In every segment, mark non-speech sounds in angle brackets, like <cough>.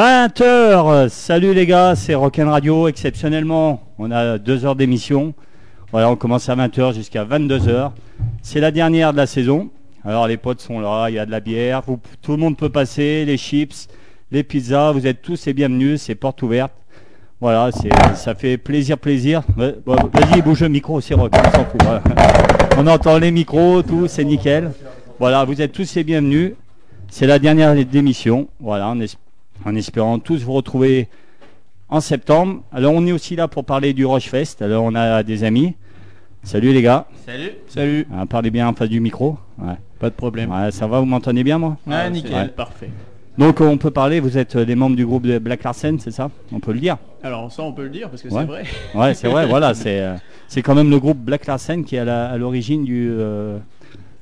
20h, salut les gars, c'est Rock'n Radio. Exceptionnellement, on a deux heures d'émission. Voilà, on commence à 20h jusqu'à 22h. C'est la dernière de la saison. Alors les potes sont là, il y a de la bière, tout le monde peut passer, les chips, les pizzas, vous êtes tous les bienvenus, c'est porte ouverte. Voilà, ça fait plaisir, plaisir. Vas-y, bouge le micro, c'est rock, on s'en fout. voilà. On entend les micros, tout, c'est nickel. Voilà, vous êtes tous les bienvenus. C'est la dernière d'émission. Voilà, en, es- en espérant tous vous retrouver en septembre. Alors, on est aussi là pour parler du Rochefest. Alors, on a des amis. Salut les gars. Salut. Salut. Ah, parlez bien en face du micro. Ouais. Pas de problème. Ouais, ça va, vous m'entendez bien, moi? Ah, Ouais, nickel. Parfait. Donc, on peut parler, vous êtes des membres du groupe de Black Larsen, c'est ça? On peut le dire Alors ça on peut le dire parce que Ouais. c'est vrai. Ouais, c'est vrai, <laughs> voilà, c'est euh, c'est quand même le groupe Black Larsen qui est à la- à l'origine du, euh,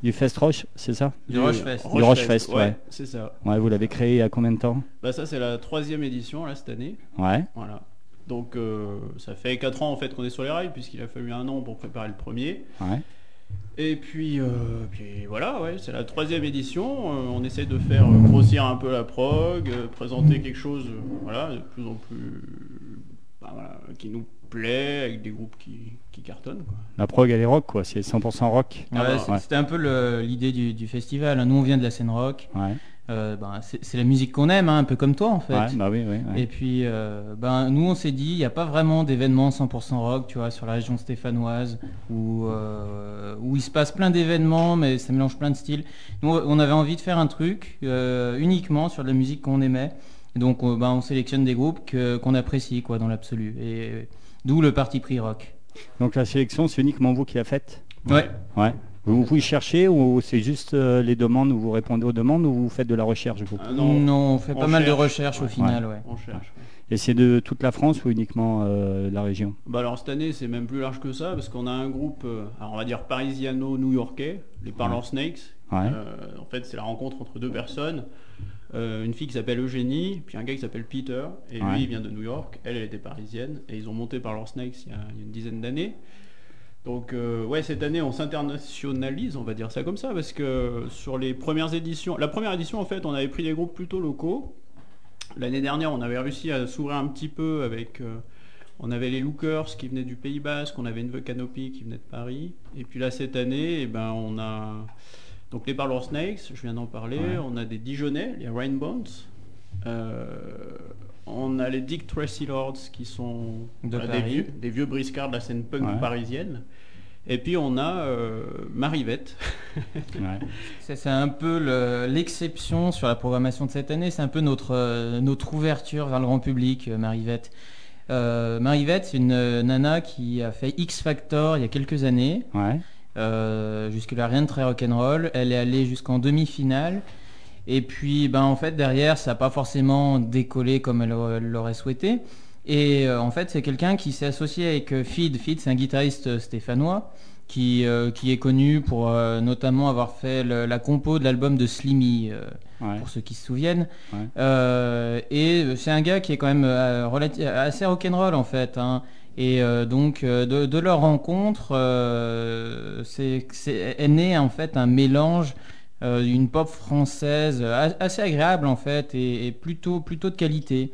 du Fest Roche, c'est ça Du Rochefest. Du Rochefest, ouais. C'est ça. Ouais, vous l'avez créé il y a combien de temps Bah ça c'est la troisième édition là cette année. Ouais, Voilà. Donc euh, ça fait 4 ans en fait qu'on est sur les rails puisqu'il a fallu un an pour préparer le premier. ouais. Et puis, euh, puis voilà, ouais, c'est la troisième édition. Euh, on essaie de faire grossir un peu la prog, euh, présenter quelque chose, euh, voilà, de plus en plus, bah, voilà, qui nous plaît, avec des groupes qui, qui. Quoi. La prog, elle est rock, quoi, c'est 100% rock. Ah bah, ouais. C'était un peu l'idée du, du festival. Nous, on vient de la scène rock. Ouais, Euh, ben, c'est la musique qu'on aime, hein, un peu comme toi en fait. ouais bah oui, oui. ouais. Et puis, euh, ben, nous, on s'est dit, il n'y a pas vraiment d'événements 100% rock, tu vois, sur la région stéphanoise, où, euh, où il se passe plein d'événements, mais ça mélange plein de styles. Nous, on avait envie de faire un truc euh, uniquement sur de la musique qu'on aimait. Et donc, on, ben, on sélectionne des groupes que- qu'on apprécie, quoi, dans l'absolu. Et d'où le parti pris rock. Donc la sélection, c'est uniquement vous qui la faites Ouais. Ouais. Vous, vous y cherchez ou c'est juste euh, les demandes où vous répondez aux demandes ou vous faites de la recherche vous Ah Non, non, on fait on pas mal de cherche. recherches au Ouais. final, ouais. on cherche. Et c'est de toute la France ou uniquement euh, la région Bah alors cette année c'est même plus large que ça parce qu'on a un groupe, euh, alors on va dire parisiano-new-yorkais, les Parlor Snakes. Ouais. Euh, en fait c'est la rencontre entre deux personnes, Euh, une fille qui s'appelle Eugénie, puis un gars qui s'appelle Peter, et Ouais. lui il vient de New York, elle elle était parisienne, et ils ont monté Parlor Snakes il y a, il y a une dizaine d'années. Donc euh, ouais cette année on s'internationalise, on va dire ça comme ça, parce que sur les premières éditions, la première édition en fait on avait pris des groupes plutôt locaux. L'année dernière on avait réussi à s'ouvrir un petit peu avec... euh, on avait les Lookers qui venaient du Pays Basque, on avait une Canopy qui venait de Paris. Et puis là, cette année, eh ben, on a donc les Parlor Snakes, je viens d'en parler. Ouais. On a des Dijonais, les Rainbows. Euh, on a les Dick Tracy Lords qui sont De des, vieux, des vieux briscards de la scène punk Ouais. parisienne. Et puis on a euh, Marivette. Ouais. <laughs> C'est un peu le- l'exception sur la programmation de cette année. C'est un peu notre, euh, notre ouverture vers le grand public, euh, Marivette. Euh, Marivette, c'est une euh, nana qui a fait X Factor il y a quelques années. Ouais. Euh, Jusque-là, rien de très rock'n'roll. Elle est allée jusqu'en demi-finale. Et puis, ben, en fait, derrière, ça n'a pas forcément décollé comme elle aurait- elle l'aurait souhaité. Et euh, en fait, c'est quelqu'un qui s'est associé avec euh, Feed. Feed, c'est un guitariste euh, stéphanois qui, euh, qui est connu pour euh, notamment avoir fait le- la compo de l'album de Slimmy. Ouais. pour ceux qui se souviennent. Ouais. Et c'est un gars qui est quand même assez rock'n'roll en fait. hein. Et euh, donc euh, de, de leur rencontre, euh, c'est c'est- est né en fait un mélange euh, d'une pop française assez agréable en fait et, et plutôt plutôt de qualité.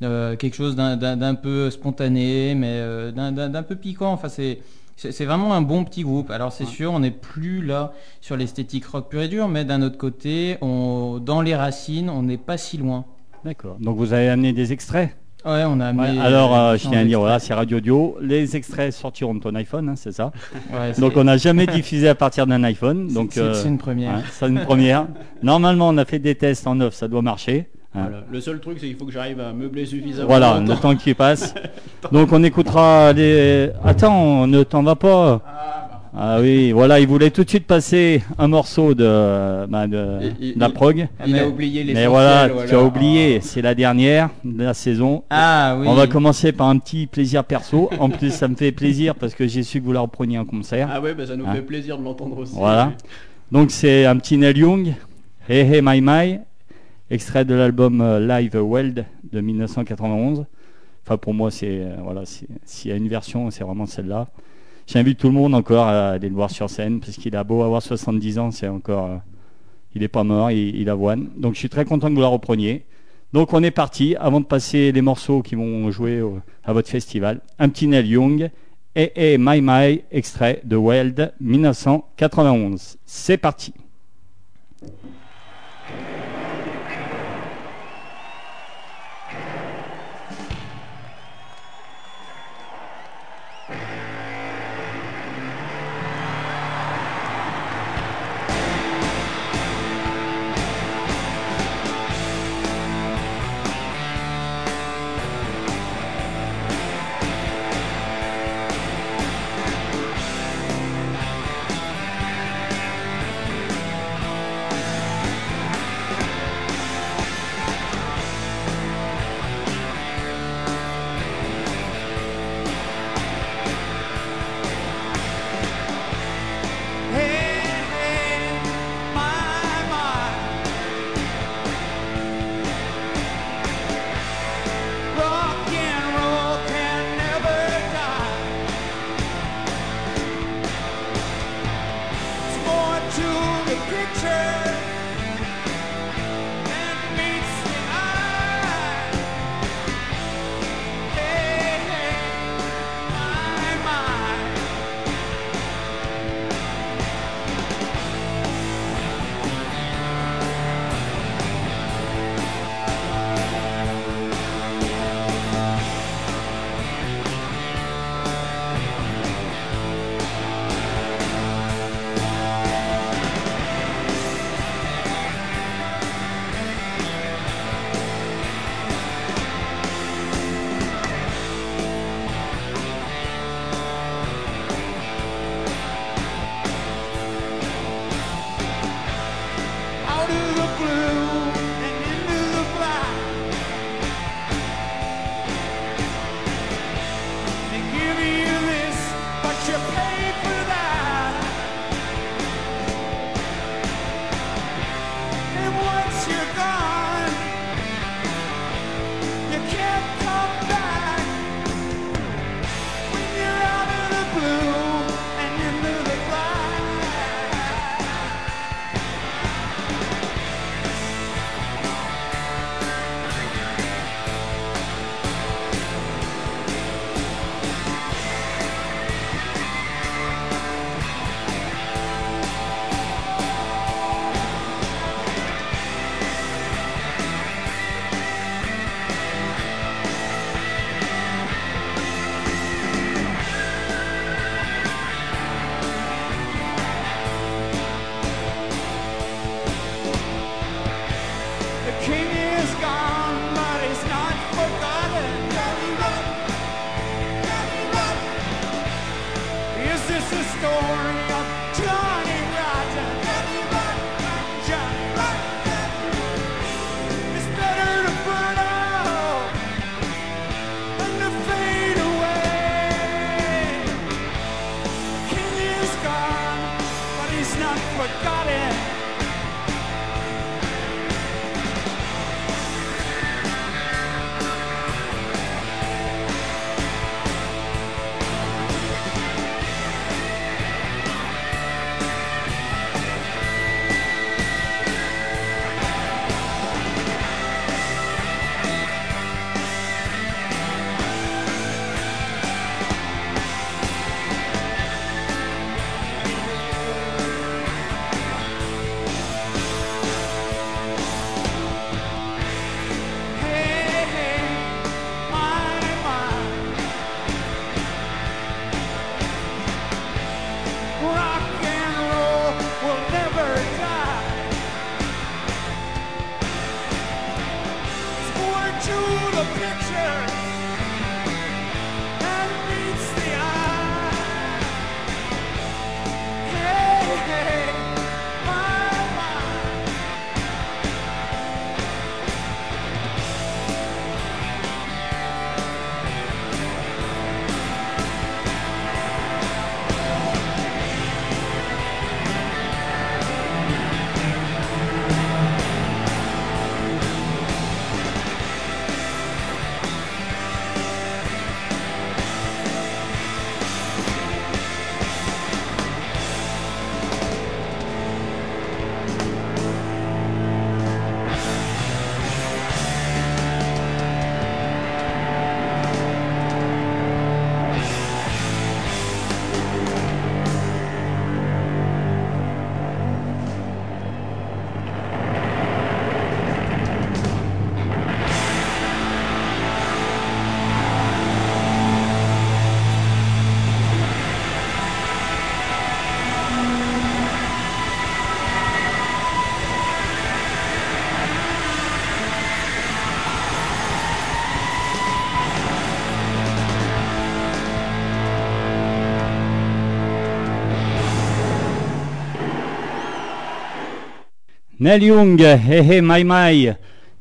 Quelque chose d'un- d'un d'un peu spontané, mais d'un- peu piquant. Enfin, c'est c'est vraiment un bon petit groupe. Alors c'est Ouais. sûr, on n'est plus là sur l'esthétique rock pur et dur, mais d'un autre côté, on, dans les racines, on n'est pas si loin. D'accord. Donc vous avez amené des extraits? Ouais, on a. Ouais, Alors, euh, je tiens à dire, voilà, c'est Radio Audio. Les extraits sortiront de ton iPhone, hein, c'est ça <laughs> Ouais, Donc on n'a jamais diffusé à partir d'un iPhone. c'est- Donc c'est euh, c'est une première. hein, c'est une première. <laughs> Normalement, on a fait des tests en off, ça doit marcher. hein. Voilà. Le seul truc, c'est qu'il faut que j'arrive à meubler suffisamment. Voilà, le temps qui passe. <laughs> Donc on écoutera les... Attends, ne t'en va pas. Ah oui, voilà, il voulait tout de suite passer un morceau de, bah, de, Il- il- de la prog. Il Mais- a oublié les Mais voilà, tu as oublié, c'est la dernière de la saison. Ah oui. On va commencer par un petit plaisir perso. En plus, ça me fait plaisir parce que j'ai su que vous la repreniez en concert. Ah ouais, bah ça nous Hein. fait plaisir de l'entendre aussi. Voilà. Donc c'est un petit Neil Young, Hey Hey My My, extrait de l'album euh, Live Weld de 1991. Enfin pour moi c'est euh, voilà, s'il y a une version, c'est vraiment celle-là. J'invite tout le monde encore à aller le voir sur scène, parce qu'il a beau avoir 70 ans, c'est encore. Euh, il n'est pas mort, il, il, avoine. Donc je suis très content que vous la repreniez. Donc on est parti, avant de passer les morceaux qui vont jouer à votre festival, un petit Neil Young et, My My, extrait de Wild 1991. C'est parti. Hey Hey My My,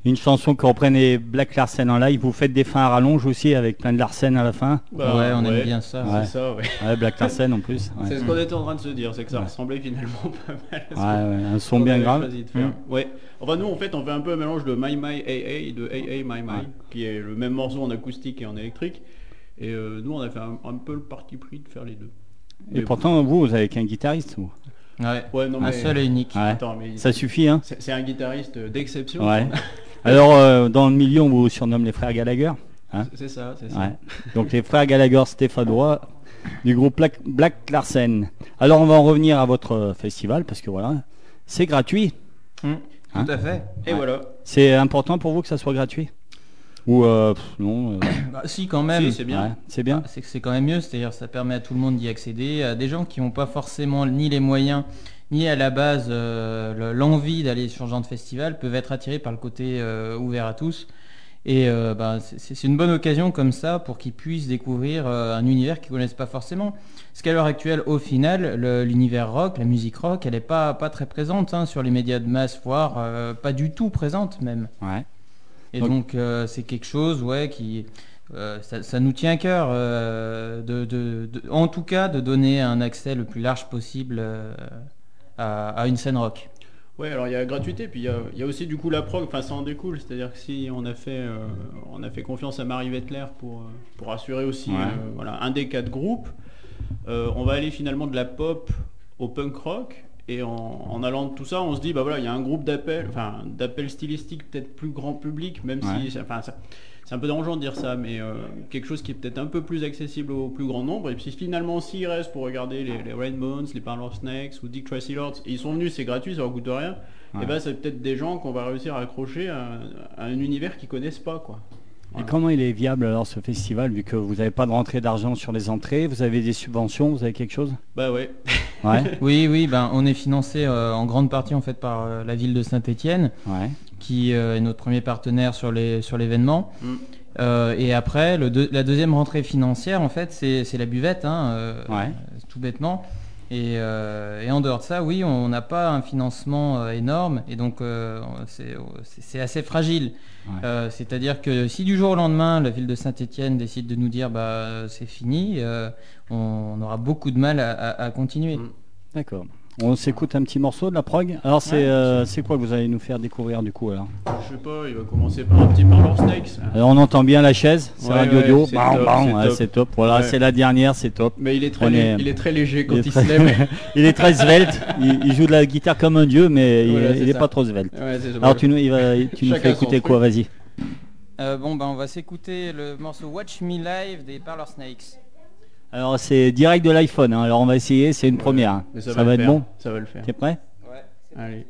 une chanson que reprenait Black Larsen en live. Vous faites des fins à rallonge aussi avec plein de Larsen à la fin. Bah, ouais, on aime bien ça. Ouais. C'est ça, ouais. Ouais, Black Larsen en plus. Ouais, C'est ce qu'on était en train de se dire, c'est que ça Ouais. ressemblait finalement pas mal à ce Ouais, ouais, un son bien grave. choisi de faire. Mm. Ouais. Enfin nous en fait on fait un peu un mélange de My My AA et de AA My My, Ouais. qui est le même morceau en acoustique et en électrique. Et euh, nous on a fait un, un peu le parti pris de faire les deux. Et Mais pourtant, vous, vous avez qu'un guitariste. vous. Ouais. Ouais, non, Un mais- seul et unique. Ouais. Attends, mais Ça suffit, hein c'est un guitariste d'exception. Ouais. <laughs> Alors, euh, dans le milieu, on vous surnomme les frères Gallagher. C'est ça, c'est ça. Ouais. Donc, les frères Gallagher stéphanois du groupe Black, Black Larsen. Alors, on va en revenir à votre festival parce que voilà, c'est gratuit. Hum, Hein Tout à fait. Et Ouais. voilà. C'est important pour vous que ça soit gratuit? Ou euh, pff, non euh, <coughs> Bah, si, quand même. Si, c'est bien. ouais, C'est bien. C'est que c'est quand même mieux, c'est-à-dire ça permet à tout le monde d'y accéder, à des gens qui n'ont pas forcément ni les moyens, ni à la base euh, le- l'envie d'aller sur ce genre de festival, peuvent être attirés par le côté euh, ouvert à tous. Et euh, bah, c'est une bonne occasion comme ça pour qu'ils puissent découvrir un univers qu'ils connaissent pas forcément. Parce qu'à l'heure actuelle, au final, l'univers rock, la musique rock, elle n'est pas, pas très présente hein, sur les médias de masse, voire pas du tout présente même. Ouais. Et Donc- donc, euh, c'est quelque chose, ouais, qui euh, ça, ça nous tient à cœur, euh, de, de- de- en tout cas, de donner un accès le plus large possible à, à une scène rock. Ouais, alors il y a la gratuité, puis il y a, il y a aussi du coup la prog, enfin ça en découle, c'est-à-dire que si on a fait, on a fait confiance à Marie Wettler pour, pour assurer aussi Ouais. voilà, un des quatre groupes, on va aller finalement de la pop au punk rock, et en, en allant de tout ça, on se dit, bah voilà, il y a un groupe d'appel, enfin d'appel stylistique peut-être plus grand public, même Ouais. si, enfin ça- c'est un peu dérangeant de dire ça, mais euh, quelque chose qui est peut-être un peu plus accessible au plus grand nombre. Et puis finalement, s'ils restent pour regarder les, les Rainbows, les Parlor Snakes ou Dick Tracy Lords, et ils sont venus, c'est gratuit, ça leur coûte rien. Ouais. Et ben c'est peut-être des gens qu'on va réussir à accrocher à, à un univers qu'ils connaissent pas, quoi. Et comment il est viable alors ce festival vu que vous n'avez pas de rentrée d'argent sur les entrées, vous avez des subventions, vous avez quelque chose? Bah ouais. Ouais. <laughs> Oui, oui, ben, on est financé euh, en grande partie en fait par euh, la ville de Saint-Étienne, Ouais. qui euh, est notre premier partenaire sur les sur l'événement. Mm. Euh, et après, le deux- la deuxième rentrée financière, en fait, c'est c'est la buvette, hein, euh, Ouais. tout bêtement. Et, euh, et en dehors de ça, oui, on n'a pas un financement euh, énorme, et donc euh, c'est assez fragile. Ouais. Euh, C'est-à-dire que si du jour au lendemain, la ville de Saint-Étienne décide de nous dire bah c'est fini, euh, on, on aura beaucoup de mal à, à- à continuer. D'accord. On s'écoute un petit morceau de la prog. Alors c'est Ouais. euh, c'est quoi que vous allez nous faire découvrir du coup alors Je sais pas, il va commencer par un petit Parlor Snakes. Alors on entend bien la chaise, c'est Ouais, radio ouais, audio. c'est Bam, top, bam, c'est ouais, top. Voilà, Ouais. c'est la dernière, c'est top. Mais il est très, est- il est très léger quand il se très- lève. <laughs> Il est très svelte, il, il joue de la guitare comme un dieu, mais il- Voilà, il c'est n'est pas trop svelte. Alors tu nous, il va- <laughs> tu nous fais écouter quoi, vas-y. Euh, bon, ben on va s'écouter le morceau Watch Me Live des Parlor Snakes. Alors c'est direct de l'iPhone, hein. alors on va essayer, c'est une première. Mais Ça, va, être faire. bon Ça va le faire. T'es prêt? Ouais. Allez.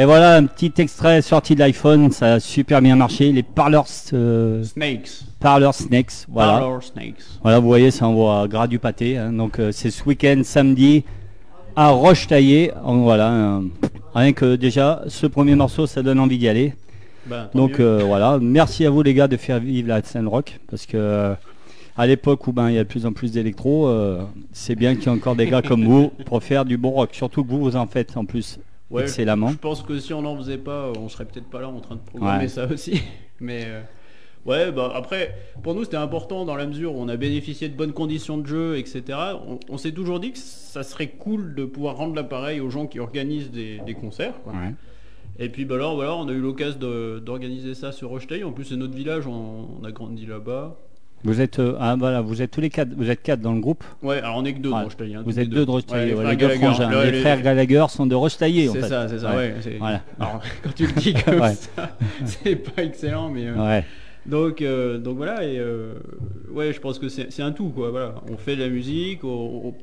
Et voilà un petit extrait sorti de l'iPhone, ça a super bien marché. Les Parlors, euh, Snakes. Parlor Snakes, voilà. Parlor Snakes. Voilà, vous voyez, ça envoie gras du pâté. hein. Donc euh, c'est ce week-end, samedi, à Roche-Taillé. Donc, Voilà, euh, rien que déjà, ce premier morceau, ça donne envie d'y aller. Tant Donc euh, voilà, merci à vous les gars de faire vivre la scène rock parce que à l'époque où ben il y a de plus en plus d'électro, euh, c'est bien qu'il y ait encore des gars comme vous pour faire du bon rock. Surtout que vous vous en faites en plus Ouais, excellemment. Je pense que si on n'en faisait pas, on serait peut-être pas là en train de programmer Ouais. ça aussi. <laughs> Mais euh, ouais, bah après, pour nous c'était important dans la mesure où on a bénéficié de bonnes conditions de jeu, etc. On, on s'est toujours dit que ça serait cool de pouvoir rendre l'appareil aux gens qui organisent des, des concerts. quoi. Ouais. Et puis bah alors voilà, on a eu l'occasion d'organiser ça sur Rocheteil. En plus c'est notre village, on, on a grandi là-bas. Vous êtes euh, ah, voilà, vous êtes tous les quatre, vous êtes quatre dans le groupe. Ouais, alors on est que deux de Rocheteil. hein, Vous êtes deux de Roche-Taillé, Ouais, ouais, les deux frères Gallagher. frangins. Ouais, les, les- frères Gallagher sont de Roche-Taillé en C'est ça, c'est ça, Ouais. Voilà. <laughs> Alors, quand tu le dis comme ça, <laughs> c'est pas excellent, mais euh, donc euh, donc voilà et euh, ouais, je pense que c'est c'est un tout quoi. Voilà, on fait de la musique, on, on-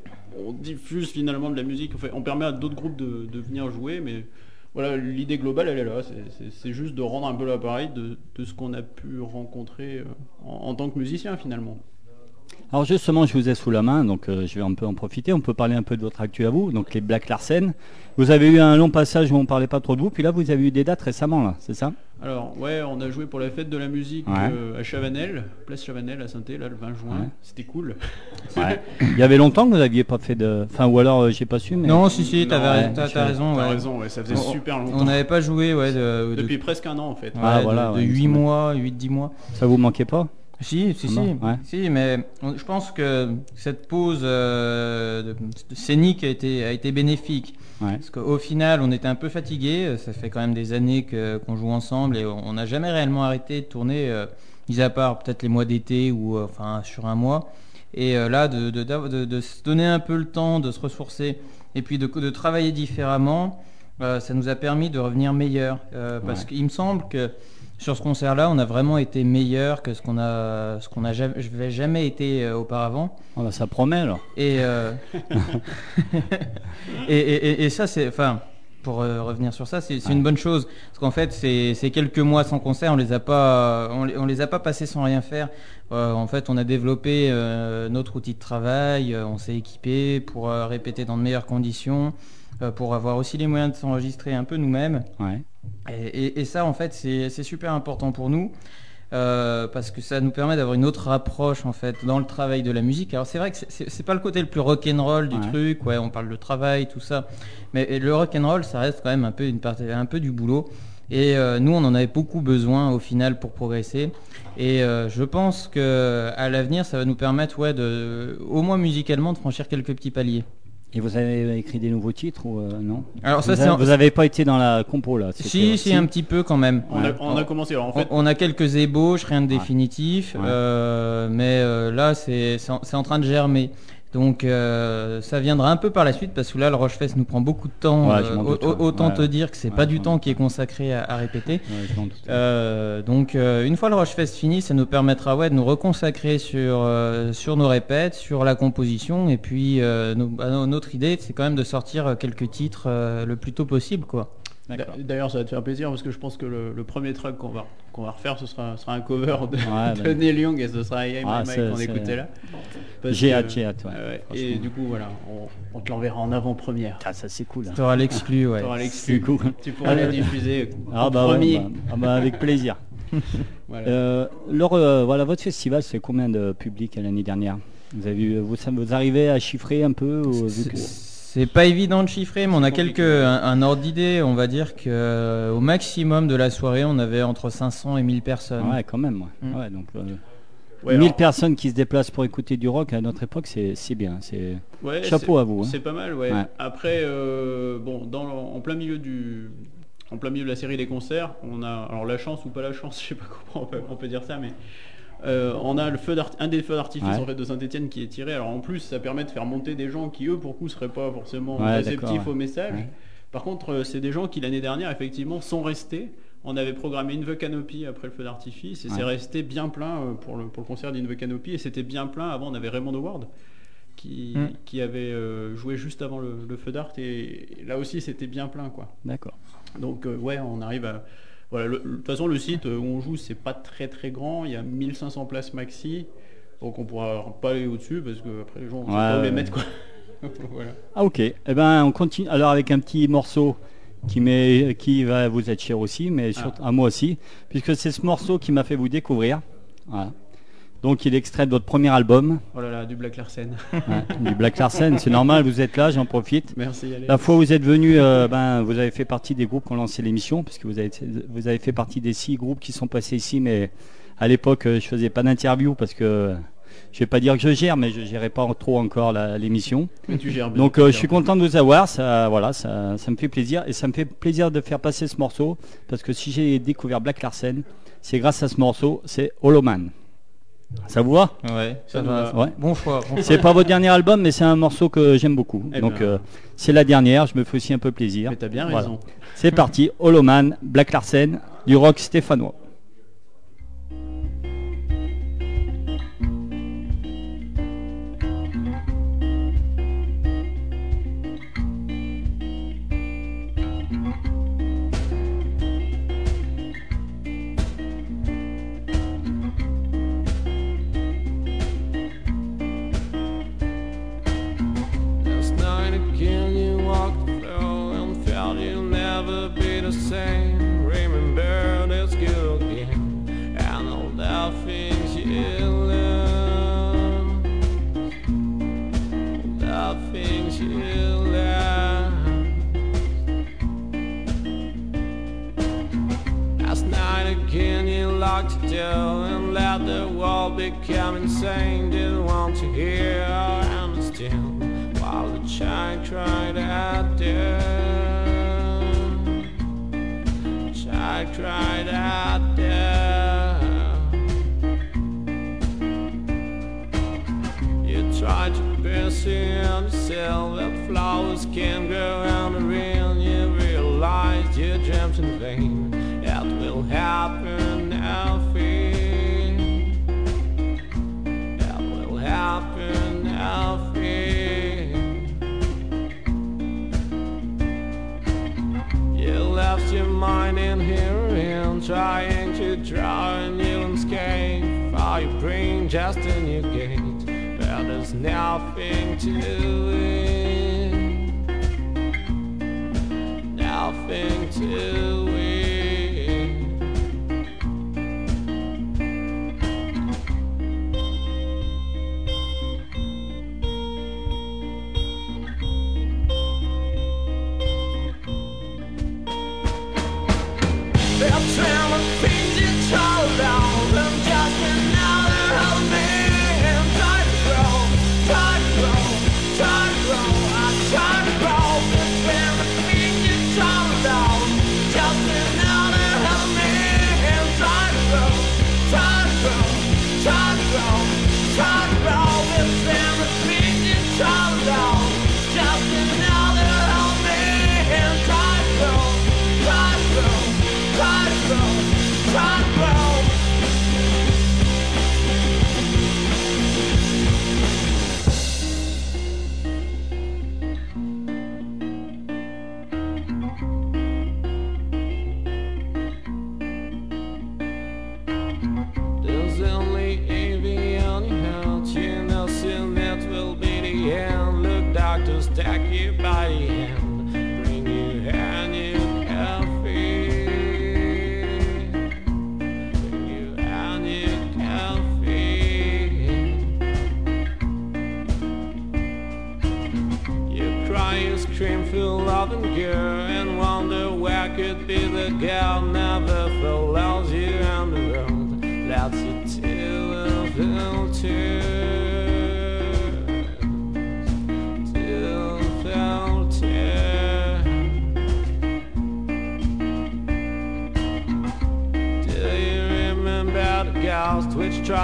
on diffuse finalement de la musique, on, fait- on permet à d'autres groupes de, de venir jouer, mais voilà, l'idée globale elle est là. C'est- juste de rendre un peu l'appareil de, ce qu'on a pu rencontrer euh, en, tant que musicien finalement. Alors justement, je vous ai sous la main, donc euh, je vais un peu en profiter. On peut parler un peu de votre actu à vous, donc les Black Larsen. Vous avez eu un long passage où on parlait pas trop de vous, puis là vous avez eu des dates récemment, là, c'est ça? Alors ouais, on a joué pour la fête de la musique Ouais. euh, à Chavanel, place Chavanel à saint là le 20 juin. Ouais. C'était cool. <laughs> Il y avait longtemps que vous n'aviez pas fait de, enfin ou alors euh, j'ai pas su, mais Non, si, si, t'avais- t'as tu t'as as- raison. T'as ouais. raison, ouais, ça faisait On- super longtemps. On n'avait pas joué ouais, de, de- Depuis presque un an en fait. ouais, Ah, de- voilà, de ouais, il me 8 semble. mois, 8-10 mois. ça vous manquait pas? Si, si, si, Comment Ouais. si, mais on- je pense que cette pause euh, de, de scénique a été, a été bénéfique. Ouais. Parce qu'au final, on était un peu fatigués. Ça fait quand même des années qu'on joue ensemble et on n'a jamais réellement arrêté de tourner, euh, mis à part peut-être les mois d'été ou euh, enfin sur un mois. Et euh, là, de, de, d'av- de- de se donner un peu le temps de se ressourcer et puis de, travailler différemment, euh, ça nous a permis de revenir meilleurs. Euh, parce Ouais. qu'il me semble que sur ce concert-là, on a vraiment été meilleur que ce qu'on a, ce qu'on a jamais, jamais été euh, auparavant. Oh, bah, Ça promet alors. Et, euh, <laughs> et, et- et- et ça, c'est, enfin, pour euh, revenir sur ça, c'est c'est une bonne chose parce qu'en fait, c'est c'est quelques mois sans concert, on les a pas, on, les- on les a pas passés sans rien faire. En fait, on a développé notre outil de travail, on s'est équipé pour répéter dans de meilleures conditions, pour avoir aussi les moyens de s'enregistrer un peu nous-mêmes. Ouais. Et, et- et ça, en fait, c'est super important pour nous. euh, parce que ça nous permet d'avoir une autre approche en fait dans le travail de la musique. Alors c'est vrai que c'est- pas le côté le plus rock'n'roll du Ouais. truc, ouais, on parle de travail, tout ça, mais le rock'n'roll, ça reste quand même un peu une partie, un peu du boulot. Et euh, nous, on en avait beaucoup besoin au final pour progresser. Et euh, je pense que à l'avenir, ça va nous permettre, ouais, de, au moins musicalement, de franchir quelques petits paliers. Et vous avez écrit des nouveaux titres ou euh, non Alors ça, vous, c'est a- en- vous avez pas été dans la compo là c'était- si, si, un petit peu quand même. On, a, Ouais. on a commencé. Alors, en fait, On, on a quelques ébauches, rien de Ouais. définitif, Ouais. euh, mais euh, là c'est c'est en, c'est en train de germer. Donc euh, ça viendra un peu par la suite parce que là le Rochefest nous prend beaucoup de temps. Ouais, euh, doute, autant Ouais, te dire que c'est Ouais, pas du temps qui est consacré à, à répéter. Euh, donc une fois le Rochefest fini, ça nous permettra ouais, de nous reconsacrer sur, sur nos répètes, sur la composition et puis nos- bah, no- notre idée c'est quand même de sortir quelques titres le plus tôt possible quoi. D'ailleurs, ça va te faire plaisir parce que je pense que le, le premier track qu'on va, qu'on va refaire, ce sera, sera un cover de, Ouais, de bah. Neil Young et ce sera Hey Ah, qu'on écoutait là. J'ai hâte, j'ai hâte, et du coup, voilà, on, on te l'enverra en avant-première. Ah, ça c'est cool. hein. Tu auras l'exclu, ouais. Tu auras C'est l'exclu. cool. Tu pourras la diffuser Ah en bah, premier. bah, ah bah, avec plaisir. <laughs> Voilà. Euh, Laure, euh, voilà, votre festival, c'est combien de public l'année dernière? Vous avez vu, vous, ça- vous arrivez à chiffrer un peu ou, vu C'est- pas évident de chiffrer, mais on a quelques un, un ordre d'idée. On va dire que euh, au maximum de la soirée, on avait entre 500 et 1000 personnes. Ouais, quand même. Ouais. Mm. Ouais, donc, euh, Ouais, 1000 alors- personnes qui se déplacent pour écouter du rock à notre époque, c'est c'est bien. C'est Ouais, chapeau à vous. hein. C'est pas mal, ouais. Ouais. Après, euh, bon, dans, en plein milieu du, en plein milieu de la série des concerts, on a, alors la chance ou pas la chance, <laughs> je sais pas comment on peut, on peut dire ça, mais euh, on a le feu un des feux d'artifice Ouais. en fait de Saint-Etienne qui est tiré. Alors en plus, ça permet de faire monter des gens qui eux, pour coup, seraient pas forcément Ouais, réceptifs ouais. au message. Par contre, euh, c'est des gens qui l'année dernière, effectivement, sont restés. On avait programmé une The Canopy après le feu d'artifice et c'est resté bien plein euh, pour le, pour le concert d'Inve Canopy et c'était bien plein. Avant, on avait Raymond Howard qui, Mm. qui avait euh, joué juste avant le, le feu d'art et là aussi c'était bien plein quoi. D'accord. Donc euh, ouais, on arrive à voilà. le- De toute façon, le site euh, où on joue, c'est pas très très grand. Il y a 1500 places maxi, donc on pourra pas aller au-dessus parce que après les gens, on sait Ouais, les mettre quoi. <laughs> voilà. Ah ok. Eh ben on continue alors avec un petit morceau qui qui va vous être cher aussi, mais surtout à moi aussi, puisque c'est ce morceau qui m'a fait vous découvrir. Voilà. Donc il est extrait de votre premier album, Oh là là, du Black Larsen. ouais, du Black Larsen. C'est normal, vous êtes là, j'en profite. Merci. Alex. La fois où vous êtes venu, euh, ben, vous avez fait partie des groupes qui ont lancé l'émission, puisque vous avez, vous avez fait partie des six groupes qui sont passés ici, mais à l'époque, euh, je faisais pas d'interview parce que je vais pas dire que je gère, mais je gérais pas trop encore l'émission. Mais tu gères bien. Donc euh, je suis content de vous avoir, ça, voilà, ça, ça me fait plaisir et ça me fait plaisir de faire passer ce morceau parce que si j'ai découvert Black Larsen, c'est grâce à ce morceau, c'est Hollow Man. Ça vous va? Ouais, ça, va. Ouais. Bon choix. bon. C'est pas votre dernier album, mais c'est un morceau que j'aime beaucoup. Eh Donc euh, c'est la dernière, je me fais aussi un peu plaisir. Mais t'as bien Voilà. raison. C'est parti, Hollow Man, Black Larsen, du rock stéphanois. Same. Remember this girl again and all the things you learned. All the things you learned. Last night again you locked the door and let the world become insane. Didn't want to hear or understand while the child cried out there. Child cried out there. You tried to in yourself that flowers can grow on the rain. You realized you in vain. Will happen. It will happen. Mind in here and trying to draw a new escape. For your brain just a new gate, but there's nothing to it. Nothing to.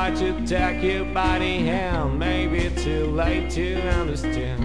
Tried to take your body hand? Maybe too late to understand.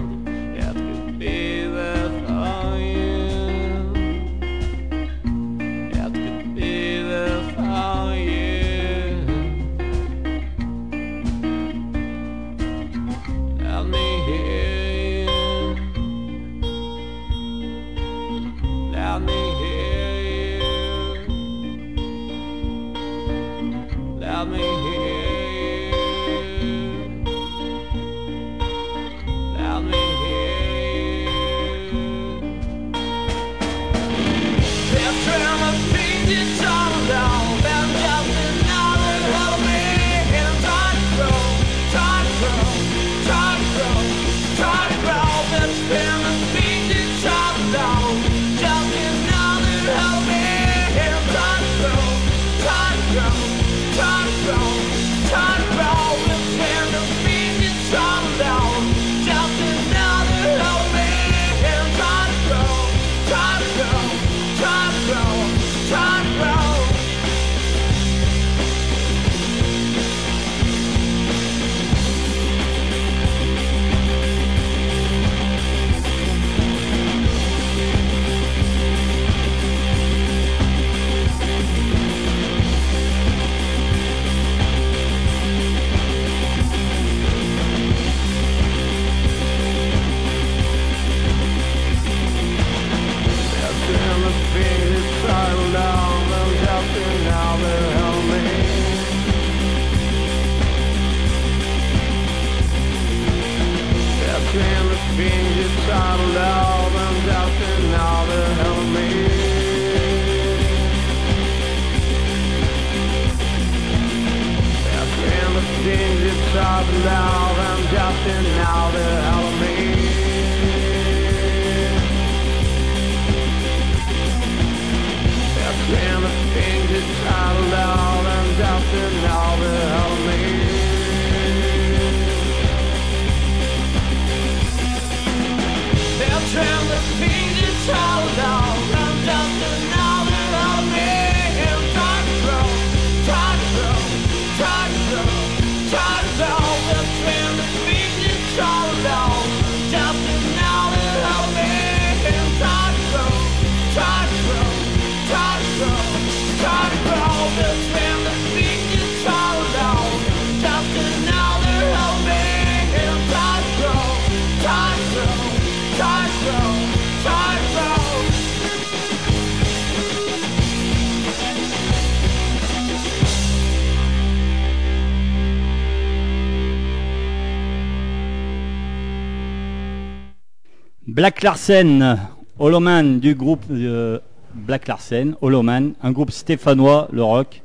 Black Larsen, Holoman du groupe euh, Black Larsen, Holoman, un groupe stéphanois, le rock.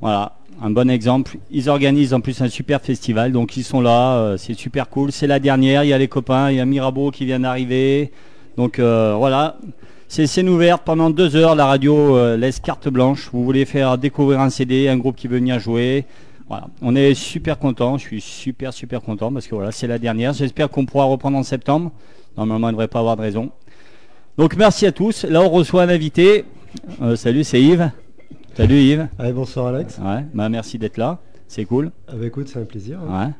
Voilà, un bon exemple. Ils organisent en plus un super festival, donc ils sont là, euh, c'est super cool. C'est la dernière, il y a les copains, il y a Mirabeau qui vient d'arriver. Donc euh, voilà, c'est scène ouverte pendant deux heures. La radio laisse carte blanche. Vous voulez faire découvrir un CD, un groupe qui veut venir jouer. Voilà, on est super content. Je suis super super content parce que voilà, c'est la dernière. J'espère qu'on pourra reprendre en septembre. Normalement, il ne devrait pas avoir de raison. Donc merci à tous. Là, on reçoit un invité. Euh, salut, c'est Yves. Salut Yves. <laughs> Allez, bonsoir Alex. Ouais, bah merci d'être là. C'est cool. Ah bah écoute, c'est un plaisir. hein. Ouais.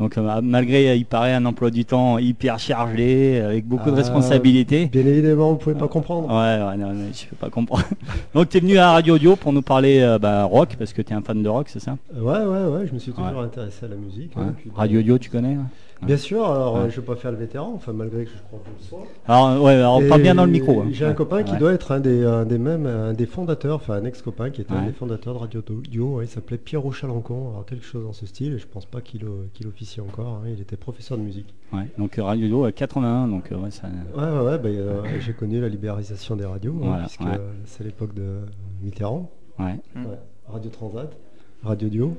Donc euh, malgré, euh, il paraît un emploi du temps hyper chargé, avec beaucoup de Ah, responsabilités. Bien évidemment, vous pouvez pas comprendre. Ouais, ouais, non, je peux pas comprendre. <laughs> Donc tu es venu à Radio Audio pour nous parler euh, bah, rock, parce que tu es un fan de rock, c'est ça? Ouais, ouais, ouais, je me suis toujours Ouais. intéressé à la musique. Ouais. hein, puis, Radio Audio, tu connais hein? Bien sûr, alors Ouais. euh, je vais pas faire le vétéran, enfin malgré que je crois que je le sois. Alors, ouais, alors Et parle bien dans le micro. hein. J'ai un copain qui doit être un des, un des mêmes, un des fondateurs, enfin un ex-copain qui était un des fondateurs de Radio Audio. ouais, il s'appelait Pierrot Chalancon, alors quelque chose dans ce style, et je pense pas qu'il euh, officie encore. hein, il était professeur de musique. Ouais, donc euh, Radio euh, 81, donc ouais, ça... Ouais, ouais, ouais, bah, euh, j'ai connu la libéralisation des radios, hein, Voilà, puisque c'est l'époque de Mitterrand. Ouais. Radio Transat, Radio Audio.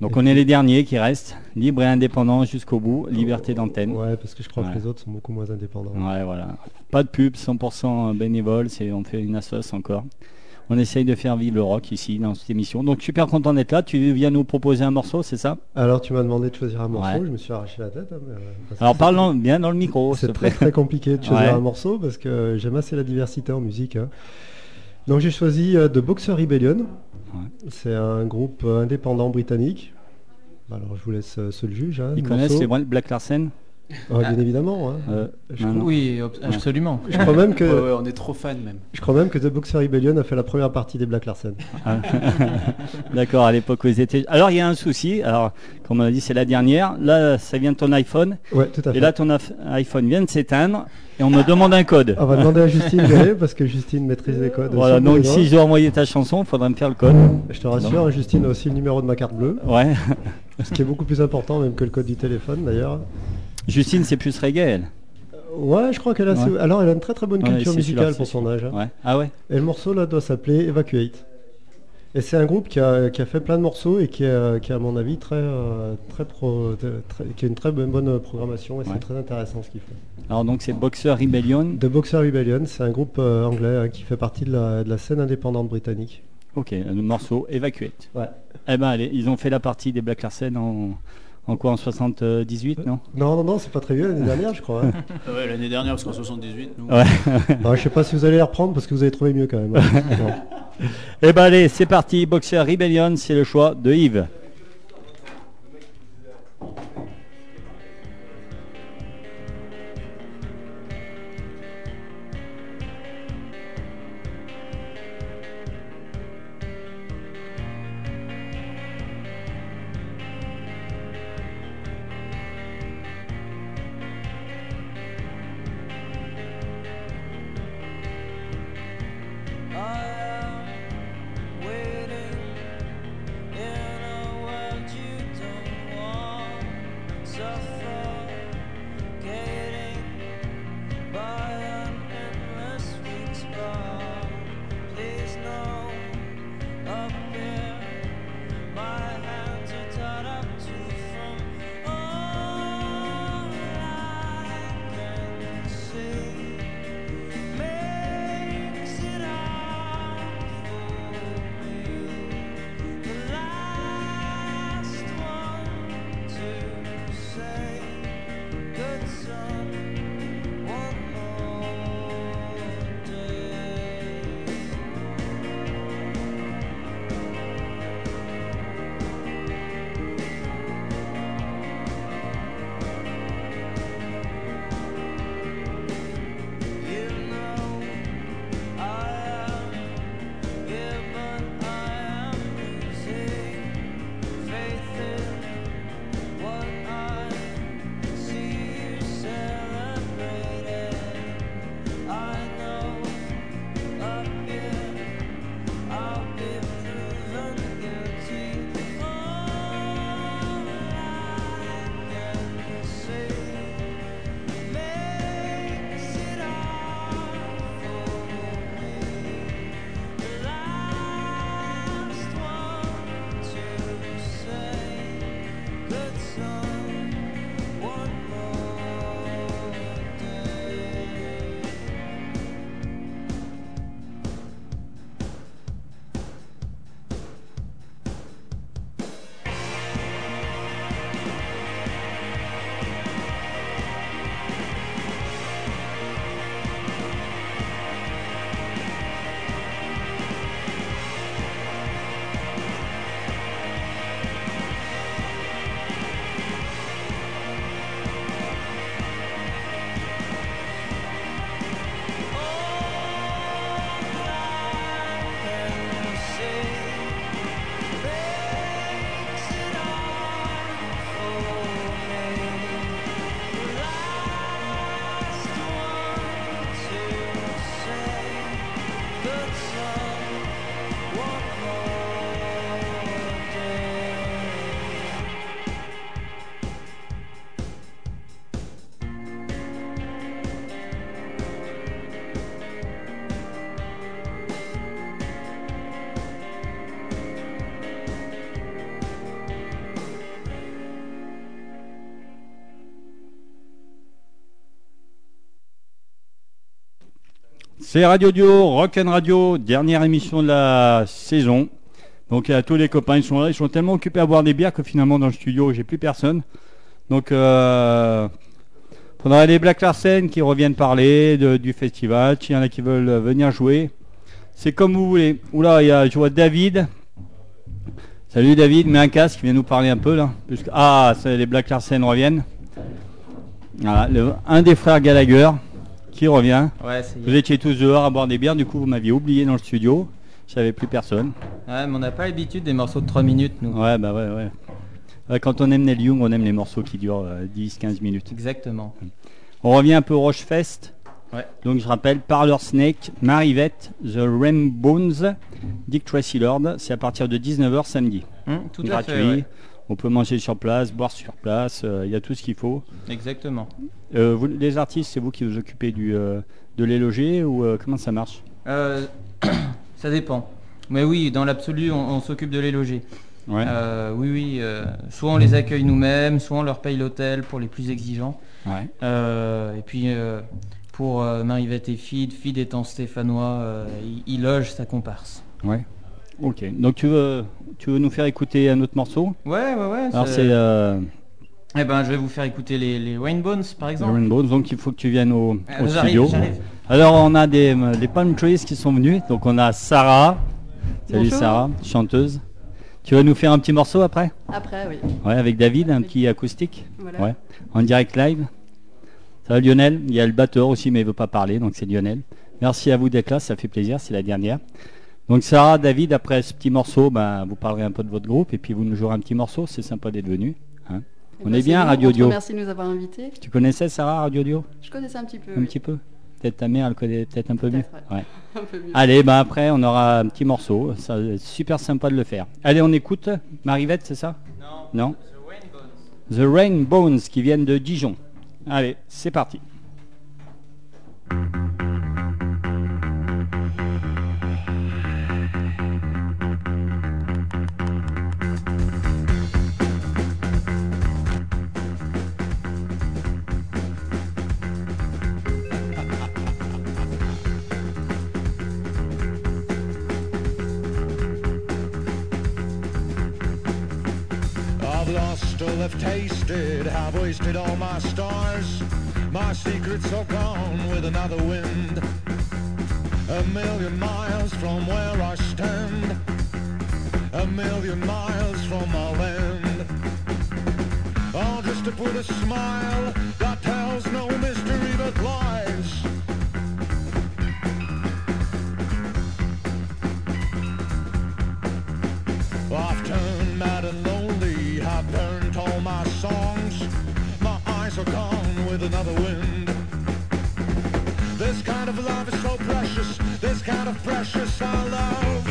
Donc on est les derniers qui restent, libres et indépendants jusqu'au bout, liberté d'antenne. Ouais, parce que je crois Ouais. que les autres sont beaucoup moins indépendants. Ouais, voilà. Pas de pub, 100% bénévole, c'est on fait une assoce encore. On essaye de faire vivre le rock ici dans cette émission. Donc super content d'être là. Tu viens nous proposer un morceau, c'est ça? Alors tu m'as demandé de choisir un morceau, Ouais. je me suis arraché la tête. hein, mais, euh, Alors parlons bien dans le micro. <laughs> C'est très plaît. très compliqué de choisir Ouais. un morceau parce que j'aime assez la diversité en musique. hein. Donc j'ai choisi euh, The Boxer Rebellion. C'est un groupe euh, indépendant britannique. Alors je vous laisse euh, seul juge. hein, Ils connaissent les Black Larsen? Ah, Bien évidemment. hein. Euh, Je, non, non. Oui, absolument. je crois même que, Ouais, ouais, on est trop fan même. je crois même que The Boxer Rebellion a fait la première partie des Black Larsen. Ah. <laughs> D'accord, à l'époque où ils étaient. Alors il y a un souci. Alors comme on a dit, c'est la dernière. Là, ça vient de ton iPhone. Ouais, tout à fait. Et là, ton iPhone vient de s'éteindre et on me demande un code. On va demander à Justine Gallet parce que Justine maîtrise les codes. Voilà, donc si je dois envoyer ta chanson, il faudrait me faire le code. Je te rassure, Justine a aussi le numéro de ma carte bleue, Ouais. ce qui est beaucoup plus important même que le code du téléphone d'ailleurs. Justine, c'est plus reggae, elle. Ouais, je crois qu'elle a. Ouais. Alors, elle a une très très bonne culture musicale pour son âge. hein. Ouais. Ah ouais Et le morceau là doit s'appeler Evacuate. Et c'est un groupe qui a, qui a fait plein de morceaux et qui a, qui a, à mon avis très, euh, très, pro, très- qui a une très bonne, bonne programmation et c'est très intéressant ce qu'ils font. Alors donc c'est Boxer Rebellion. The Boxer Rebellion, c'est un groupe euh, anglais hein, qui fait partie de la, de la scène indépendante britannique. Ok, le morceau Evacuate. Ouais. Eh ben allez, ils ont fait la partie des Black Larsen en, en quoi En 78, non? Non, non, non, c'est pas très vieux l'année dernière, je crois. hein. <laughs> Ouais, l'année dernière, parce qu'en 78, nous. Ouais. Non, <laughs> je sais pas si vous allez les reprendre parce que vous avez trouvé mieux quand même. <laughs> hein. Eh ben allez, c'est parti. Boxer Rebellion, c'est le choix de Yves. C'est Radio Dio, Rock'n Radio, dernière émission de la saison. Donc à tous les copains, ils sont là, ils sont tellement occupés à boire des bières que finalement dans le studio, j'ai plus personne. Donc euh, les Black Larsen qui reviennent parler du festival, s'il y en a qui veulent venir jouer. C'est comme vous voulez. Oula, il y a, je vois David. Salut David, mets un casque, il vient nous parler un peu là. Ah, les Black Larsen reviennent. Un des frères Gallagher qui revient. Ouais, Vous étiez tous dehors à boire des bières, du coup vous m'aviez oublié dans le studio. Je savais plus personne. Ouais, mais on n'a pas l'habitude des morceaux de 3 minutes, nous. Ouais, bah ouais, ouais. Ouais, Quand on aime Neil Young, on aime les morceaux qui durent 10-15 minutes. Exactement. On revient un peu au Rochefest. Ouais. Donc je rappelle, Parlor Snake, Marivette, The Rainbows, Dick Tracy Lord. C'est à partir de 19h samedi. Hum, tout à Gratuit. fait. ouais. On peut manger sur place, boire sur place. euh, Il y a tout ce qu'il faut. Exactement. Euh, vous, les artistes, c'est vous qui vous occupez du, euh, de les loger ou comment ça marche? <clears throat> Ça dépend. Mais oui, dans l'absolu, on, on s'occupe de les loger. Ouais. Euh, oui, oui. euh, soit on les accueille nous-mêmes, soit on leur paye l'hôtel pour les plus exigeants. ouais. Euh, et puis pour Marivette et Fid, Fid étant stéphanois, il, il loge sa comparse. Ouais. Ok. Donc tu veux, tu veux nous faire écouter un autre morceau? Ouais, ouais, ouais. Alors c'est- euh, Eh ben, je vais vous faire écouter les, les Wayne Bones, par The exemple. Rainbows, donc il faut que tu viennes au, Euh, au studio. Alors on a des, des palm trees qui sont venus. Donc on a Sarah. Salut Bonjour. Sarah, chanteuse. Tu vas nous faire un petit morceau après? Après, oui. Ouais, avec David, un petit acoustique. Voilà. Ouais. En direct live. Ça va Lionel? Il y a le batteur aussi, mais il veut pas parler, donc c'est Lionel. Merci à vous d'être là, ça fait plaisir, c'est la dernière. Donc Sarah, David, après ce petit morceau, ben, vous parlerez un peu de votre groupe et puis vous nous jouerez un petit morceau, c'est sympa d'être venu. hein. Eh On ben, est bien, Radio Dio. Merci de nous avoir invités. Tu connaissais Sarah, Radio Dio? Je connaissais un petit peu. Un oui. petit peu Peut-être ta mère, elle connaît peut-être un peu mieux. Peut-être, Ouais. <laughs> Un peu mieux. Allez, ben après, on aura un petit morceau. Ça, c'est super sympa de le faire. Allez, on écoute Marivette, c'est ça? Non The Rain Bones qui viennent de Dijon. Allez, c'est parti. Lost all I've tasted, have wasted all my stars. My secrets are gone with another wind. A million miles from where I stand. A million miles from my land. All just to put a smile that tells no mystery but lies. Another wind. This kind of love is so precious, this kind of precious I love.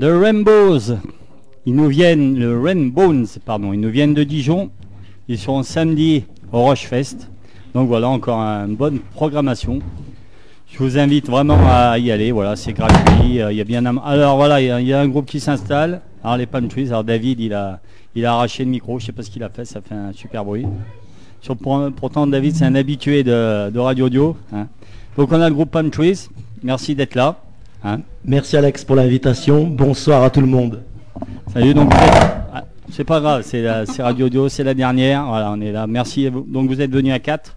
The Rainbows. Ils nous viennent, le Rainbows, pardon, ils nous viennent de Dijon. Ils seront samedi au Rochefest. Donc voilà, encore une bonne programmation. Je vous invite vraiment à y aller. Voilà, c'est gratuit. euh, Il y a bien. Alors voilà, il y a- un groupe qui s'installe. Alors les Palm Trees. Alors David, il a, il a arraché le micro. Je sais pas ce qu'il a fait. Ça fait un super bruit. Pourtant, David, c'est un habitué de, de Radio Audio. hein. Donc on a le groupe Palm Trees. Merci d'être là. Hein? Merci Alex pour l'invitation. Bonsoir à tout le monde. Salut, donc ah, c'est pas grave, c'est Radio Audio, c'est la dernière. Voilà, on est là. Merci. Donc vous êtes venu à 4.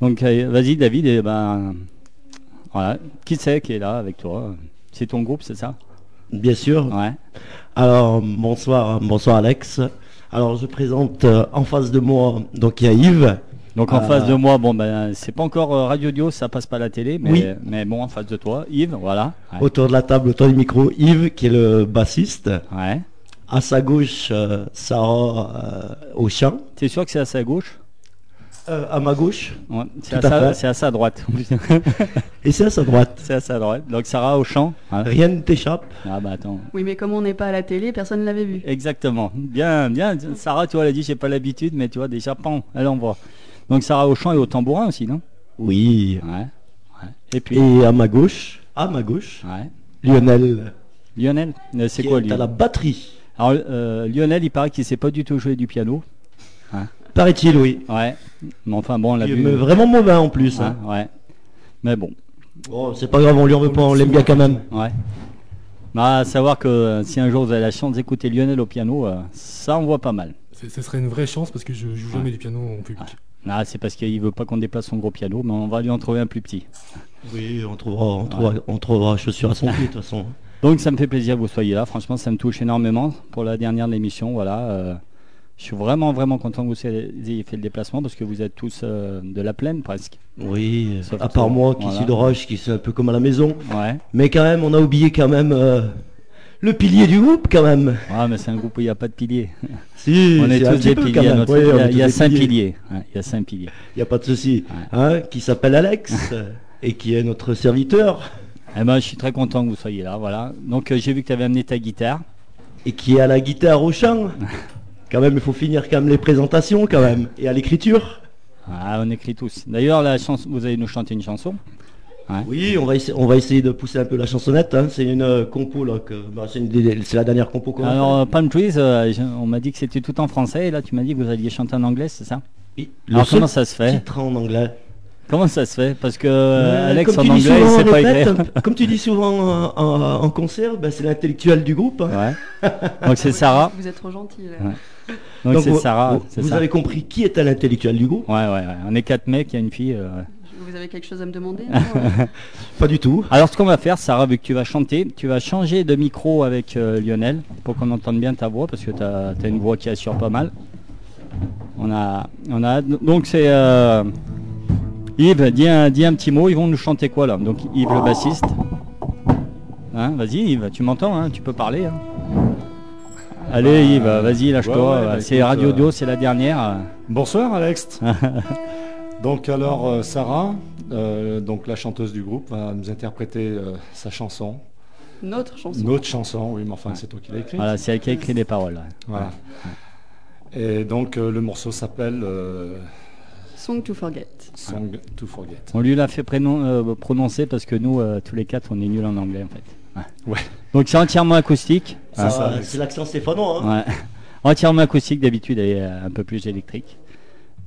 Donc euh, vas-y David, et ben voilà. Qui c'est qui est là avec toi? C'est ton groupe, c'est ça? Bien sûr. Ouais. Alors bonsoir, bonsoir Alex. Alors je présente euh, en face de moi, donc il y a Yves. Donc en Euh, face de moi, bon ben c'est pas encore euh, Radio Audio, ça passe pas à la télé, mais, Oui. mais bon en face de toi, Yves, voilà. Ouais. Autour de la table, autour du micro, Yves qui est le bassiste. Ouais. À sa gauche, euh, Sarah euh, au chant. T'es sûr que c'est à sa gauche? Euh, à ma gauche. Ouais, c'est à, sa- fait. c'est à sa droite. <laughs> Et c'est à sa droite. <laughs> c'est à sa droite. Donc Sarah au chant. hein. Rien ne t'échappe. Ah bah attends. Oui, mais comme on n'est pas à la télé, personne ne l'avait vu. Exactement. Bien, bien. Sarah, tu vois, elle a dit, j'ai pas l'habitude, mais tu vois, déjà, pan, elle envoie. Donc Sarah au chant et au tambourin aussi, non? Oui. Ouais. ouais. Et puis, Et à ma gauche, à ma gauche, ouais. Lionel. Lionel, euh, c'est quoi est lui? à la batterie. Alors, euh, Lionel, il paraît qu'il sait pas du tout jouer du piano. Paraît-il, oui. Ouais. Mais enfin, bon, on l'a Il est vu. vraiment mauvais en plus. Hein, hein. ouais. Mais bon, Bon, c'est pas grave, on lui en veut pas, on l'aime bien quand même. ouais. Bah, à savoir que euh, si un jour vous avez la chance d'écouter Lionel au piano, euh, ça envoie pas mal. Ce serait une vraie chance parce que je joue jamais Ouais. du piano en public. Ah, c'est parce qu'il veut pas qu'on déplace son gros piano, mais on va lui en trouver un plus petit. Oui, on trouvera, on trouvera, on trouvera chaussure à son pied de toute façon. <laughs> Donc ça me fait plaisir que vous soyez là. Franchement, ça me touche énormément pour la dernière de l'émission. Voilà. euh, je suis vraiment, vraiment content que vous ayez fait le déplacement parce que vous êtes tous euh, de la plaine presque. Oui, Sauf à part moi qui voilà. suis de Roche, qui suis un peu comme à la maison. Ouais. Mais quand même, on a oublié quand même euh, le pilier du groupe quand même. Ouais, mais c'est un groupe où il n'y a pas de piliers. <laughs> Si, on est c'est un tous petit des piliers. notre- il y a, est y cinq piliers. il y a cinq piliers. Il n'y a pas de souci. Hein, qui s'appelle Alex et qui est notre serviteur Eh ben, je suis très content que vous soyez là. Voilà. Donc euh, j'ai vu que tu avais amené ta guitare. et qui est à la guitare au chant. <laughs> Quand même, il faut finir quand même les présentations quand même et à l'écriture. Ah, on écrit tous. D'ailleurs, la chanson, vous allez nous chanter une chanson. Oui, on va, essayer, on va essayer de pousser un peu la chansonnette. hein. C'est une euh, compo là, que, bah, c'est, une des- c'est la dernière compo qu'on a Alors, euh, Palm Trees, euh, je- on m'a dit que c'était tout en français. Et là, tu m'as dit que vous alliez chanter en anglais, c'est ça? Oui, Alors, seul comment ça se fait? Titre en anglais. Comment ça se fait? Parce que euh, Euh, Alex en anglais, il souvent, sait pas répète, écrire. Comme tu dis souvent en, en- en concert, bah, c'est l'intellectuel du groupe. hein. Ouais. <laughs> Donc c'est Sarah. Vous êtes trop gentil. là. Ouais. Donc c'est vous, Sarah. vous- c'est vous ça. avez compris qui est l'intellectuel du groupe Ouais, ouais, ouais. On est quatre mecs, il y a une fille. euh. Vous avez quelque chose à me demander <laughs> euh Pas du tout. Alors ce qu'on va faire, Sarah, vu que tu vas chanter, tu vas changer de micro avec euh, Lionel pour qu'on entende bien ta voix parce que tu as, une voix qui assure pas mal. On a, on a donc c'est euh, Yves, dis un, dis un petit mot. Ils vont nous chanter quoi là? Donc Yves le bassiste. Hein, vas-y Yves, tu m'entends hein, Tu peux parler. hein? Allez Yves, vas-y lâche-toi. ouais, bah, c'est Radio euh, Audio, c'est la dernière. Bonsoir Alex. <laughs> donc alors euh, Sarah, euh, donc la chanteuse du groupe, va nous interpréter euh, sa chanson, Notre chanson. une autre chanson, oui mais enfin c'est toi qui l'as écrite. Voilà, c'est elle qui a écrit les paroles. ouais. Voilà. Et donc euh, le morceau s'appelle euh, Song to Forget. Song to Forget. On lui l'a fait prénom- euh, prononcer parce que nous, euh, tous les quatre, on est nuls en anglais en fait. Ouais. Ouais. Donc c'est entièrement acoustique. C'est Ah, c'est l'accent stéphanois. hein. ouais. Entièrement acoustique d'habitude et euh, un peu plus électrique.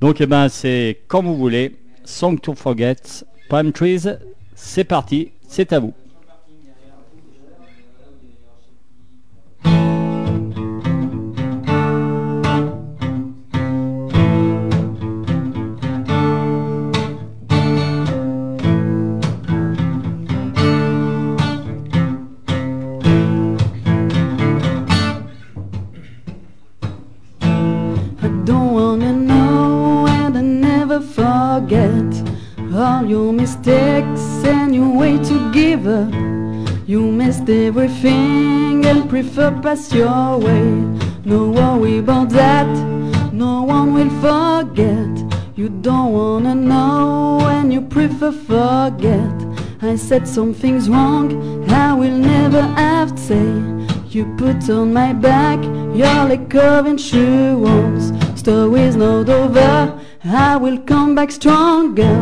Donc eh ben c'est comme vous voulez. Song to Forget, Palm Trees, c'est parti, c'est à vous. Up. You missed everything and prefer pass your way. No worry about that, no one will forget. You don't wanna know and you prefer forget. I said something's wrong, I will never have to say. You put on my back your liquor insurance. Story's not over. I will come back stronger.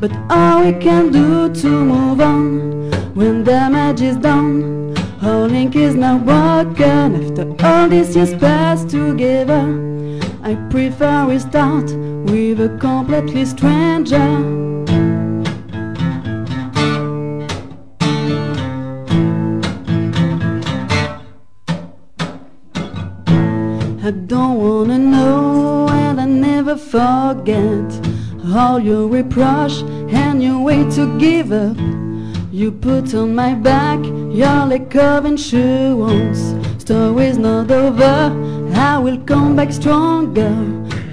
But all we can do to move on when damage is done. Our link is now broken after all these years passed together. I prefer we start with a completely stranger. I don't wanna know and I never forget all your reproach and your way to give up. You put on my back your liquor insurance. Story's not over. I will come back stronger.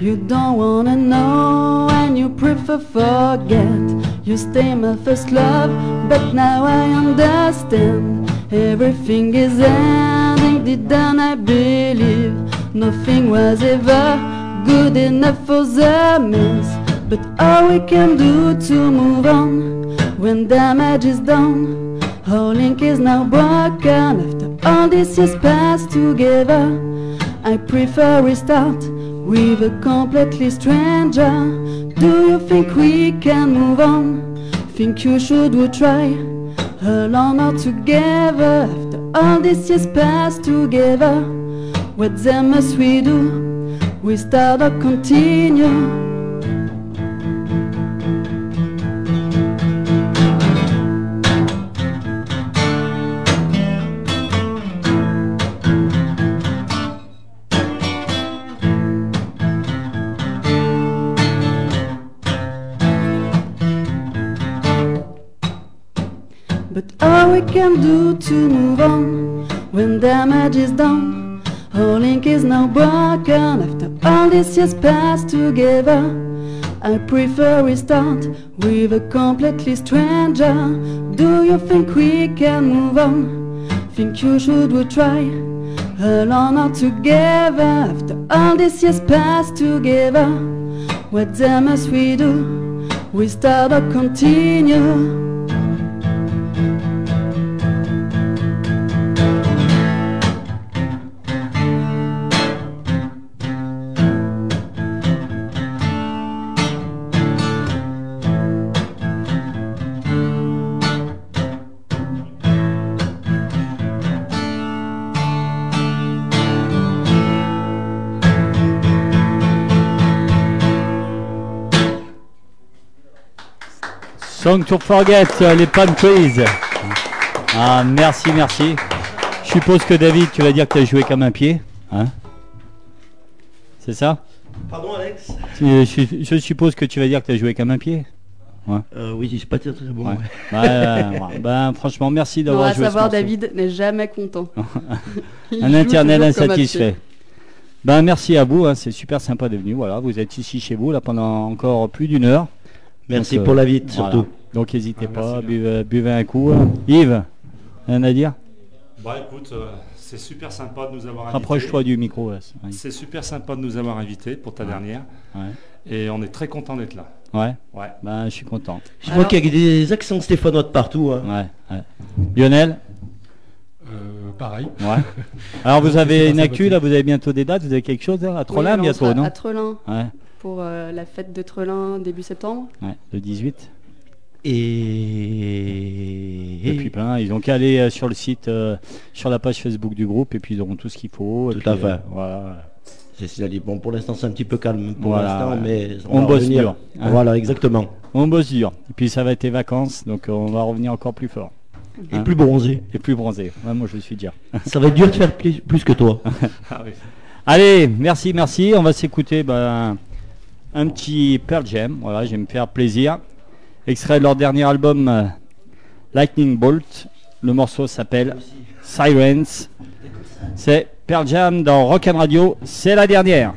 You don't wanna know and you prefer forget. You stay my first love, but now I understand. Everything is ending, didn't I believe? Nothing was ever good enough for the mess. But all we can do to move on when damage is done. Our link is now broken after all these years passed together. I prefer we start with a completely stranger. Do you think we can move on? Think you should we try alone or together after all these years passed together? What then must we do? We start or continue? We can do to move on when damage is done. Our link is now broken after all these years passed together. I prefer we start with a completely stranger. Do you think we can move on? Think you should we try alone or together after all these years passed together? What then we do? We start or continue? Song to Forget, euh, les Palm Trees. Ah, merci, merci. Je suppose que David, tu vas dire que tu as joué comme un pied. Hein? C'est ça? Pardon Alex? Je, je suppose que tu vas dire que tu as joué comme un pied. Ouais. Euh, Oui, je suis pas très très bon. Ouais. <laughs> Ben, franchement, merci d'avoir joué savoir. David n'est jamais content. <laughs> <laughs> Un internel insatisfait. Ben, merci à vous, hein, c'est super sympa d'être venu. Voilà, vous êtes ici chez vous là pendant encore plus d'une heure. Merci Donc, pour euh, l'invite voilà. surtout. Donc n'hésitez Ah, pas, buvez, buvez un coup. Yves, rien à dire? Bah écoute, euh, c'est super sympa de nous avoir invités. Rapproche-toi du micro. c'est- oui. C'est super sympa de nous avoir invités pour ta dernière. Ouais. Et on est très content d'être là. Ouais, Ouais. ben, je suis content. Je vois qu'il y a des accents stéphanois de partout. hein. Ouais, ouais. Lionel? Euh, pareil. Ouais. Alors vous <laughs> avez une actu là, vous avez bientôt des dates, vous avez quelque chose là, à Trollin Oui, bientôt, non? À Ouais, pour euh, la fête de Trelin début septembre. ouais, le 18. Et... Et puis plein, ils ont qu'à aller euh, sur le site, euh, sur la page Facebook du groupe, et puis ils auront tout ce qu'il faut. Tout puis, à fait. euh, voilà. C'est ce qu'il a dit. Bon, pour l'instant, c'est un petit peu calme pour Voilà, l'instant, mais On va bosse revenir. dur, hein. Voilà, exactement. On bosse dur. Et puis ça va être les vacances, donc on va revenir encore plus fort. Et Hein plus bronzé. Et plus bronzé. Ouais, moi je suis déjà. <laughs> Ça va être dur de faire plus, plus que toi. <laughs> Ah oui. Allez, merci, merci. On va s'écouter ben, un petit Pearl Jam. Voilà, je vais me faire plaisir. Extrait de leur dernier album euh, Lightning Bolt. Le morceau s'appelle Sirens. C'est Pearl Jam dans Rock and Radio. C'est la dernière.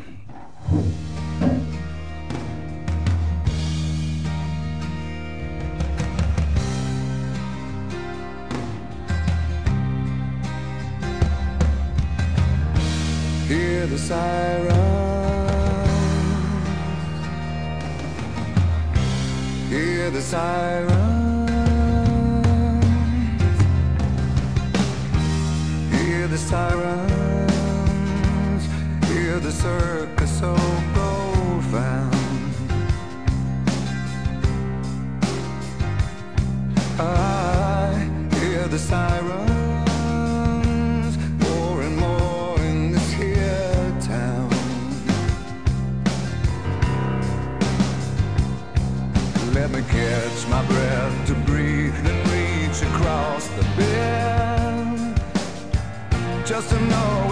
hear the sirens. Hear the sirens. Hear the circus so profound. I hear the sirens. been. Just to know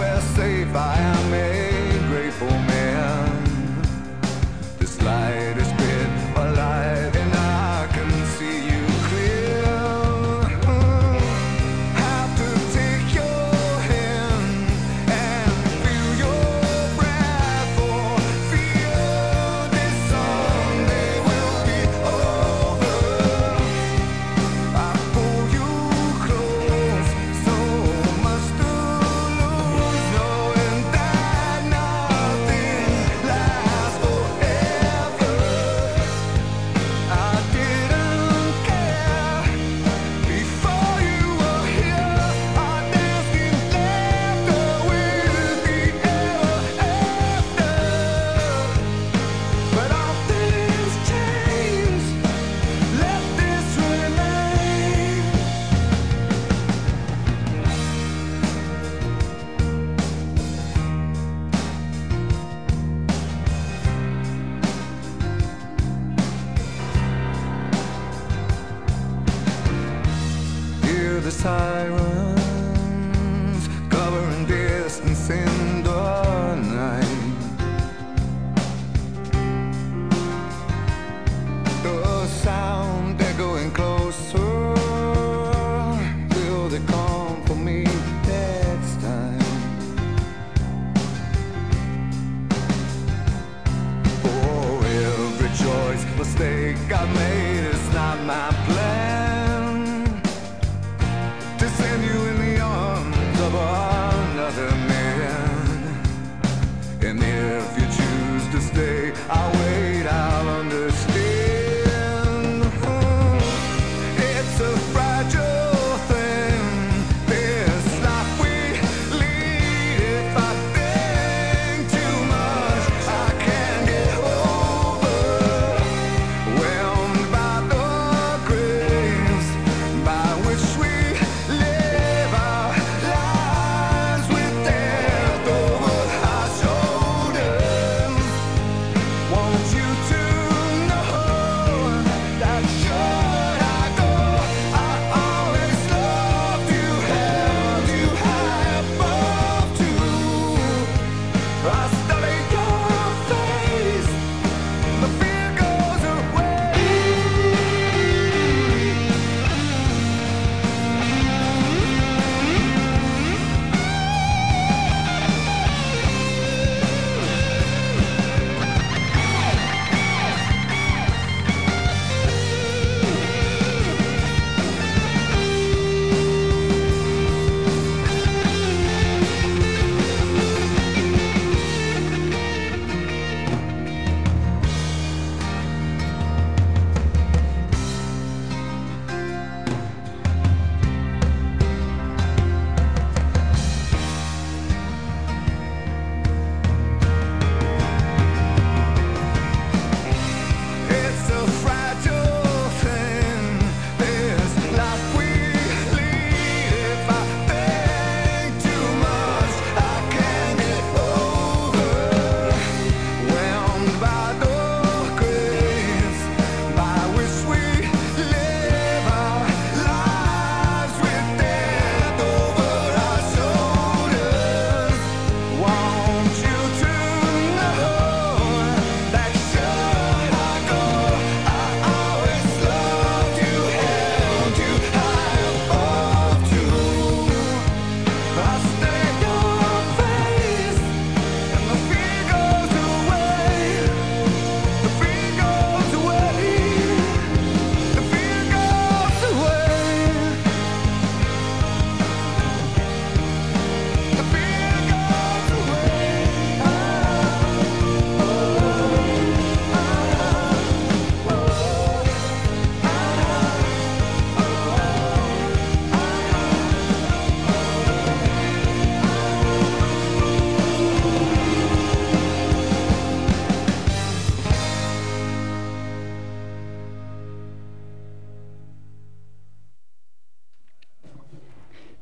I.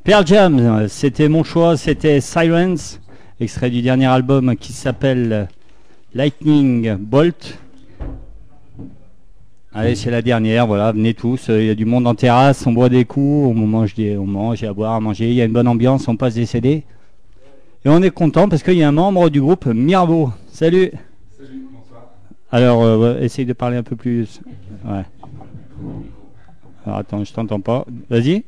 Pearl Jam, c'était mon choix, c'était Silence, extrait du dernier album qui s'appelle Lightning Bolt. Allez, c'est la dernière, voilà, venez tous, euh, il y a du monde en terrasse, on boit des coups, on mange, des, on mange, il y a à boire, à manger, il y a une bonne ambiance, on passe des CD. Et on est content parce qu'il y a un membre du groupe Mirabo. Salut Alors, euh, essaye de parler un peu plus. Ouais. Alors attends, je t'entends pas. Vas-y.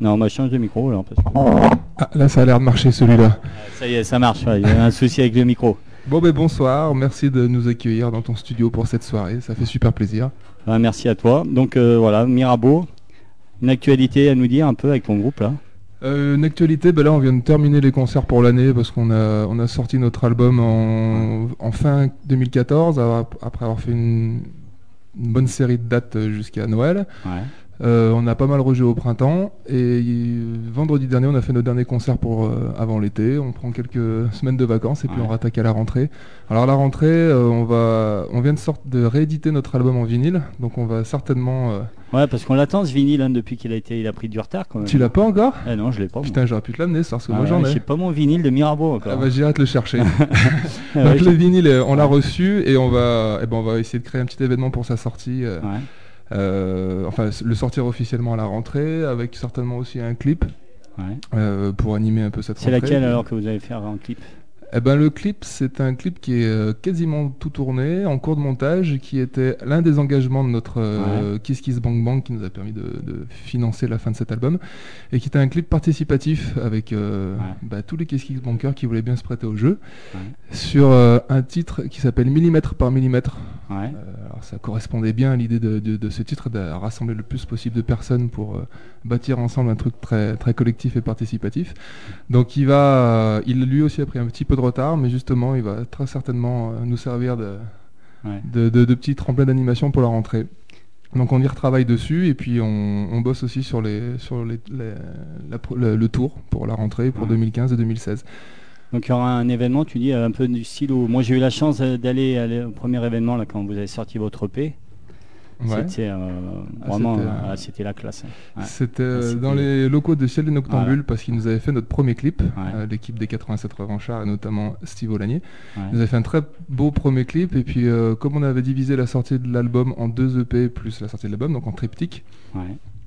Non, bah change de micro là. Parce que... Ah, là, ça a l'air de marcher celui-là. Ça y est, ça marche. ouais, Il y a un souci avec le micro. Bon, ben bonsoir. Merci de nous accueillir dans ton studio pour cette soirée. Ça fait super plaisir. Merci à toi. Donc euh, voilà, Mirabeau. Une actualité à nous dire un peu avec ton groupe là. Euh, une actualité, ben là, on vient de terminer les concerts pour l'année parce qu'on a, on a sorti notre album en, en fin 2014 ap- après avoir fait une, une bonne série de dates euh, jusqu'à Noël. Ouais. Euh, on a pas mal rejoué au printemps et euh, vendredi dernier on a fait nos derniers concerts pour euh, avant l'été. On prend quelques semaines de vacances et puis on rattaque à la rentrée. Alors à la rentrée, euh, on va, on vient de sorte de rééditer notre album en vinyle, donc on va certainement. Ouais, parce qu'on l'attend ce vinyle hein, depuis qu'il a été, il a pris du retard quand même. Tu l'as pas encore? Eh non, je l'ai pas. Putain, j'aurais pu te l'amener, ça, parce que Ah moi ouais, j'en ai. J'ai pas mon vinyle de Mirabeau encore. Ah bah, j'irai te le chercher. <laughs> Donc le vinyle, on l'a reçu et on va, eh ben, on va essayer de créer un petit événement pour sa sortie. Ouais. Euh, enfin, le sortir officiellement à la rentrée, avec certainement aussi un clip Ouais. euh, pour animer un peu cette C'est rentrée. laquelle alors que vous allez faire en clip? Eh ben, le clip, c'est un clip qui est euh, quasiment tout tourné, en cours de montage, qui était l'un des engagements de notre euh, Kiss Kiss Bang Bang qui nous a permis de, de financer la fin de cet album, et qui était un clip participatif avec euh, bah, tous les Kiss Kiss Bankers qui voulaient bien se prêter au jeu, sur euh, un titre qui s'appelle Millimètre par Millimètre. Ouais. Euh, alors ça correspondait bien à l'idée de, de- de ce titre, de rassembler le plus possible de personnes pour euh, bâtir ensemble un truc très, très collectif et participatif. Donc il va, euh, il lui aussi a pris un petit peu de retard, mais justement il va très certainement nous servir de, Ouais. de, de, de petit tremplin d'animation pour la rentrée. Donc on y retravaille dessus et puis on, on bosse aussi sur, les, sur les, les- la pro- le, le tour pour la rentrée pour 2015 et 2016. Donc il y aura un événement, tu dis, un peu du style où... Moi j'ai eu la chance d'aller aller au premier événement là quand vous avez sorti votre EP. Ouais. C'était euh, Ah, vraiment, c'était, euh, euh, ah, c'était la classe. hein. Ouais. C'était Ah, euh, c'était- dans les locaux de Ciel des Noctambules Voilà. parce qu'ils nous avaient fait notre premier clip, l'équipe des 87 Revanchards et notamment Steve Olagnier. Ouais. Ils nous avaient fait un très beau premier clip et puis comme on avait divisé la sortie de l'album en deux EP plus la sortie de l'album, donc en triptyque.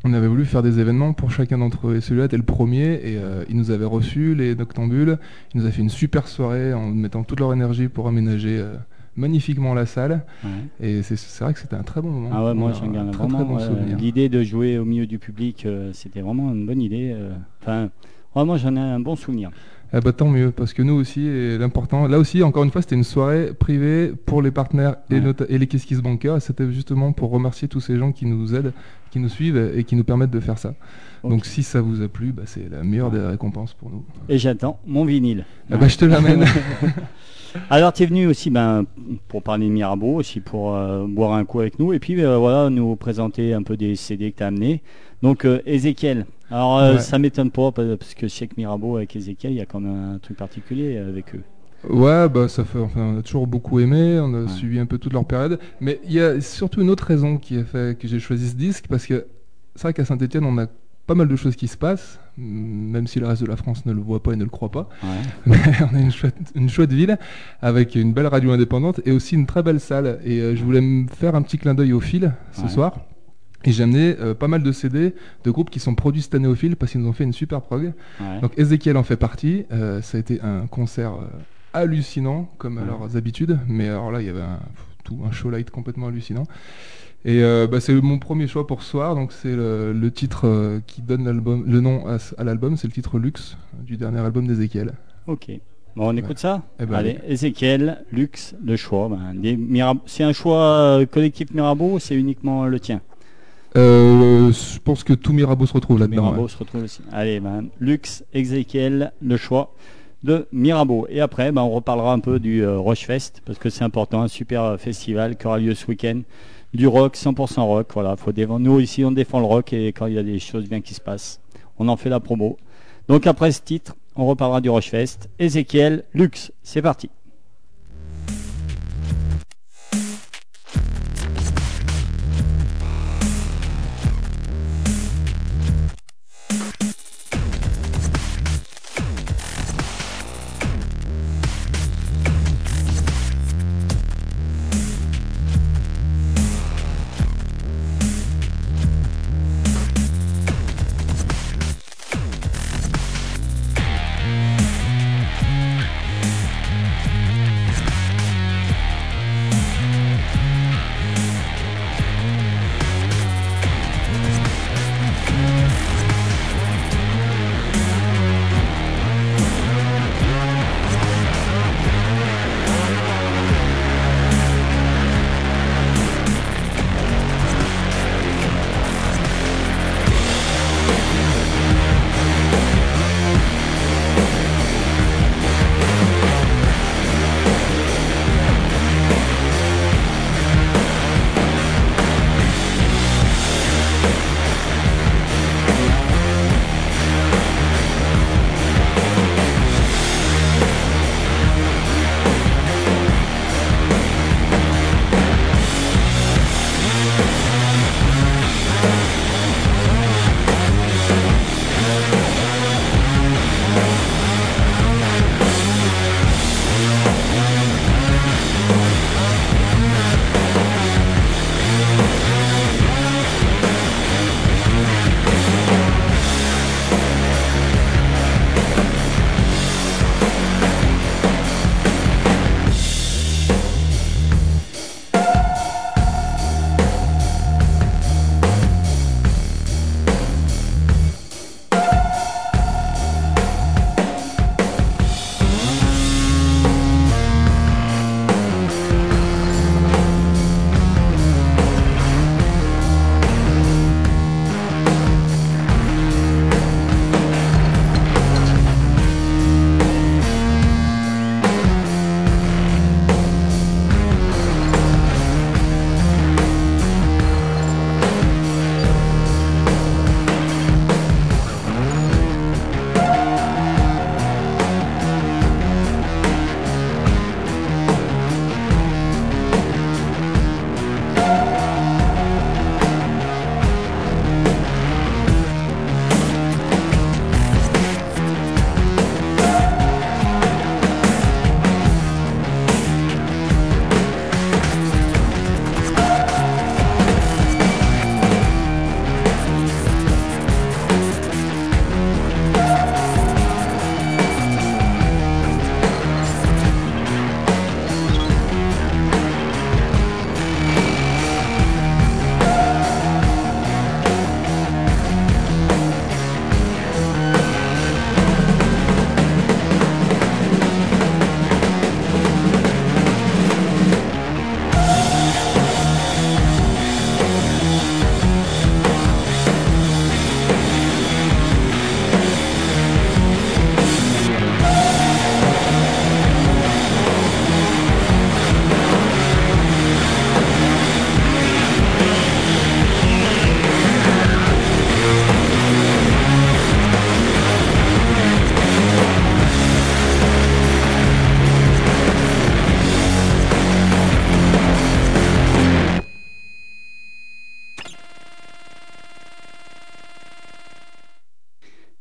On avait voulu faire des événements pour chacun d'entre eux. Et celui-là était le premier et euh, ils nous avaient reçus, les Noctambules. Ils nous avaient fait une super soirée en mettant toute leur énergie pour aménager euh, magnifiquement la salle. Ouais. Et c'est- vrai que c'était un très bon moment. Ah ouais, moi j'en garde très, vraiment. très bon. L'idée de jouer au milieu du public, euh, c'était vraiment une bonne idée. euh. Enfin, vraiment j'en ai un bon souvenir. Eh bah, tant mieux, parce que nous aussi, l'important, là aussi, encore une fois, c'était une soirée privée pour les partenaires et, les Kiss Kiss c'était justement pour remercier tous ces gens qui nous aident, qui nous suivent et qui nous permettent de faire ça. Donc si ça vous a plu, bah, c'est la meilleure des récompenses pour nous. Et j'attends mon vinyle. Eh ben, je te l'amène. <laughs> Alors tu es venu aussi ben, pour parler de Mirabeau, aussi pour euh, boire un coup avec nous, et puis euh, voilà, nous présenter un peu des CD que tu as amenés. Donc euh, Ezekiel, alors euh, Ouais. ça m'étonne pas parce que que Mirabeau avec Ezekiel, il y a quand même un truc particulier avec eux. Ouais, bah ça fait, enfin, on a toujours beaucoup aimé, on a suivi un peu toute leur période, mais il y a surtout une autre raison qui a fait que j'ai choisi ce disque, parce que c'est vrai qu'à Saint-Etienne, on a pas mal de choses qui se passent, même si le reste de la France ne le voit pas et ne le croit pas. <laughs> Mais on a une chouette, une chouette ville avec une belle radio indépendante et aussi une très belle salle. Et euh, je voulais me faire un petit clin d'œil au fil ce soir. Et j'ai amené euh, pas mal de CD de groupes qui sont produits cette année au fil parce qu'ils nous ont fait une super prog. Ouais. Donc Ezekiel en fait partie. Euh, ça a été un concert euh, hallucinant comme à Ouais. leurs habitudes. Mais alors là, il y avait un, tout, un show light complètement hallucinant. Et bah, c'est mon premier choix pour ce soir. Donc c'est le, le titre qui donne l'album, le nom à, l'album, c'est le titre Lux du dernier album d'Ezekiel. Ok. Bon, on écoute ça Eh ben, Allez. Ezekiel, Lux, le choix. ben, c'est un choix collectif Mirabeau ou c'est uniquement le tien? Euh, je pense que tout Mirabeau se retrouve là-dedans. Mirabeau ouais. se retrouve aussi. Allez, ben, Lux, Ezekiel, le choix de Mirabeau. Et après, ben, on reparlera un peu du euh, Rochefest, parce que c'est important, un super euh, festival qui aura lieu ce week-end. Du rock, 100% rock. Voilà, faut défendre. Nous, ici, on défend le rock et quand il y a des choses bien qui se passent, on en fait la promo. Donc, après ce titre, on reparlera du Rochefest. Ezekiel, Lux, c'est parti.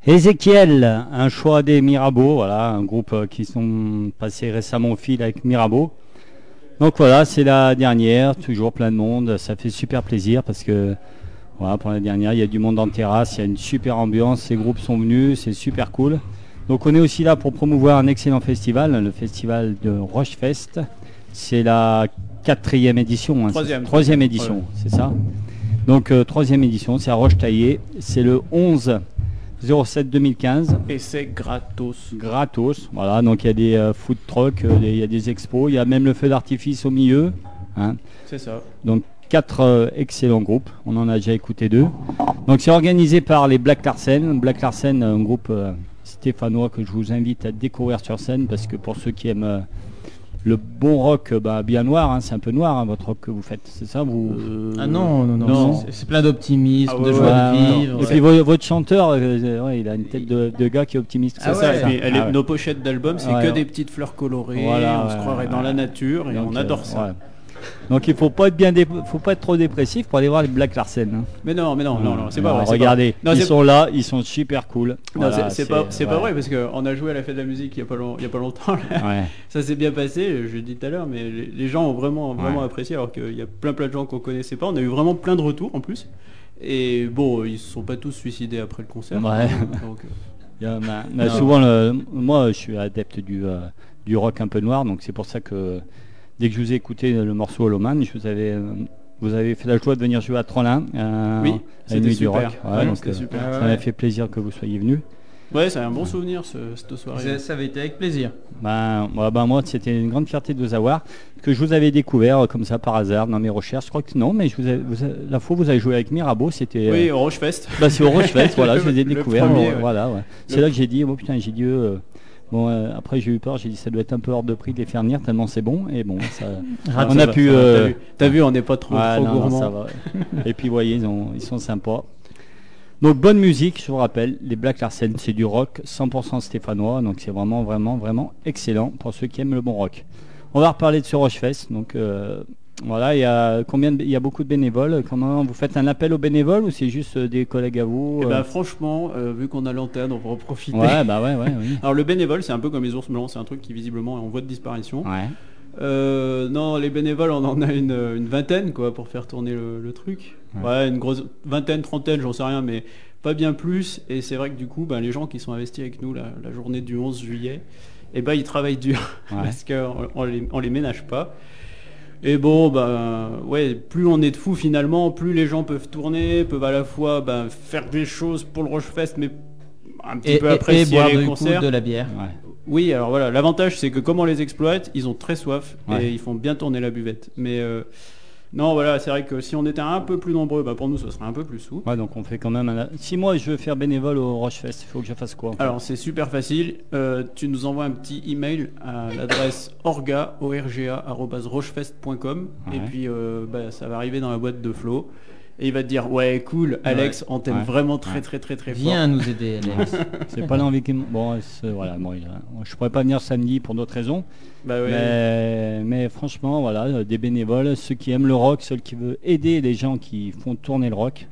Ézéchiel, un choix des Mirabeau, voilà, un groupe euh, qui sont passés récemment au fil avec Mirabeau. Donc voilà, c'est la dernière, toujours plein de monde, ça fait super plaisir parce que voilà, pour la dernière, il y a du monde en terrasse, il y a une super ambiance, ces groupes sont venus, c'est super cool. Donc on est aussi là pour promouvoir un excellent festival, le festival de Rochefest. C'est la quatrième édition, hein, Troisième. édition, c'est ça. Donc euh, troisième édition, c'est à Roche-Taillé, c'est le 11 07 2015. Et c'est gratos. Gratos, voilà, donc il y a des euh, food trucks, euh, il y a des expos, il y a même le feu d'artifice au milieu. hein. C'est ça. Donc quatre euh, excellents groupes, on en a déjà écouté deux. Donc c'est organisé par les Black Larsen. Black Larsen, un groupe euh, stéphanois que je vous invite à découvrir sur scène parce que pour ceux qui aiment le bon rock, euh, bah, bien noir, hein, c'est un peu noir hein, votre rock que vous faites, c'est ça vous Ah non, non, non, Non. c'est- plein d'optimisme, Ah ouais, de joie Ouais, de vivre. Et puis vo- votre chanteur, euh, ouais, il a une tête de, de gars qui est optimiste. C'est Ah ça, ouais. et puis elle est- Ah ouais. nos pochettes d'albums, c'est Ouais, que ouais. des petites fleurs colorées, Voilà, on se croirait ouais, dans la nature et Donc, on euh, adore ça. Donc il faut pas être bien, faut pas être trop dépressif pour aller voir les Black Larsen. hein. Mais non, mais non, non, non, c'est pas Alors, vrai. Regardez. Non, ils c'est- sont là, ils sont super cool. non, Voilà, c'est- c'est pas, c'est pas ouais. vrai parce qu'on a joué à la fête de la musique il y a pas, long- il y a pas longtemps. là. Ouais. <laughs> Ça s'est bien passé, je l'ai dit tout à l'heure, mais les, les gens ont vraiment, vraiment Ouais. apprécié alors qu'il y a plein plein de gens qu'on connaissait pas. On a eu vraiment plein de retours en plus. Et bon, ils se sont pas tous suicidés après le concert. Ouais. <laughs> Donc, euh, <laughs> Il y a- ma- ma- Non. souvent, le- moi, je suis adepte du, euh, du rock un peu noir, donc c'est pour ça que dès que je vous ai écouté le morceau Holoman, je vous avais, euh, vous avez fait la joie de venir jouer à Trollin, euh, Oui, à la nuit du super. rock. Ouais, donc, c'était euh, super. Ça m'a fait plaisir que vous soyez venu. Ouais, c'est un bon souvenir ce, cette soirée. Ça, ça avait été avec plaisir. Ben, ben, moi, c'était une grande fierté de vous avoir, que je vous avais découvert comme ça par hasard dans mes recherches. Je crois que non, mais je vous vous la fois où vous avez joué avec Mirabeau, c'était. Oui, au Rochefest. Bah, c'est au Rochefest, voilà, je les ai <laughs> premier, ouais. Voilà, ouais. C'est là que j'ai dit, oh putain, j'ai dit, euh, bon, euh, après j'ai eu peur, j'ai dit, ça doit être un peu hors de prix de les faire venir tellement c'est bon, et bon, ça, <laughs> Ah, on ça a va, pu. euh, T'as vu, on n'est pas trop, ouais, trop non, non, gourmand. ça va. et puis, vous voyez, ils, ont- ils sont sympas. Donc, bonne musique, je vous rappelle, les Black Larsen, c'est du rock 100% stéphanois, donc c'est vraiment, vraiment, vraiment excellent pour ceux qui aiment le bon rock. On va reparler de ce Rochefest, donc. euh, voilà, il y a combien de- il y a beaucoup de bénévoles. Comment vous faites un appel aux bénévoles ou c'est juste euh, des collègues à vous Eh euh ben, franchement, euh, vu qu'on a l'antenne, on va en profiter. Ouais, bah ouais, ouais, oui. <laughs> Alors le bénévole, c'est un peu comme les ours blancs, c'est un truc qui visiblement est en voie de disparition. Ouais. Euh, non, les bénévoles, on en a une, une vingtaine quoi pour faire tourner le, le truc. Ouais. Ouais. une grosse vingtaine, trentaine, j'en sais rien, mais pas bien plus. Et c'est vrai que du coup, ben, les gens qui sont investis avec nous la, la journée du 11 juillet, et ben ils travaillent dur Ouais. <laughs> parce qu'on on les, on les ménage pas. Et bon, ben ouais, plus on est de fous finalement, plus les gens peuvent tourner, peuvent à la fois ben, faire des choses pour le Rochefest, mais un petit Et, peu et boire les du coup concerts. de la bière. Ouais. Oui, alors voilà, l'avantage c'est que comme on les exploite, ils ont très soif Ouais. et ils font bien tourner la buvette. Mais euh, non, voilà, c'est vrai que si on était un peu plus nombreux, bah, pour nous ce serait un peu plus sous. Ouais, donc on fait quand même un... Si moi je veux faire bénévole au Rochefest, il faut que je fasse quoi? Alors c'est super facile, Euh, tu nous envoies un petit email à l'adresse orga, arroba, rochefest.com et puis euh, bah, ça va arriver dans la boîte de Flo. Et il va te dire ouais cool Alex on t'aime Ouais. vraiment très très très très fort. Viens nous aider, Alex. <laughs> C'est pas l'envie qui me- Bon, voilà, bon, je pourrais pas venir samedi pour d'autres raisons. Bah ouais. Mais, mais franchement, voilà, des bénévoles, ceux qui aiment le rock, ceux qui veulent aider les gens qui font tourner le rock.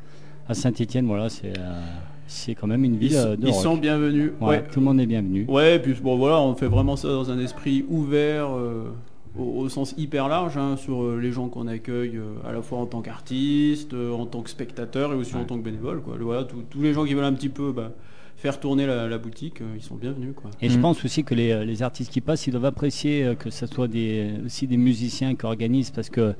À Saint-Etienne, voilà, c'est euh, c'est quand même une Ils, ville euh, de ils rock. sont bienvenus. Ouais, Ouais. Tout le monde est bienvenu. Ouais, et puis bon voilà, on fait vraiment ça dans un esprit ouvert, euh, au, au sens hyper large, hein, sur euh, les gens qu'on accueille euh, à la fois en tant qu'artiste, euh, en tant que spectateur et aussi en tant que bénévole. Quoi. Voilà, tous- tous les gens qui veulent un petit peu bah, faire tourner la, la boutique, euh, ils sont bienvenus. Quoi. Et je Mm. pense aussi que les, les artistes qui passent, ils doivent apprécier euh, que ce soit des, aussi des musiciens qui organisent parce que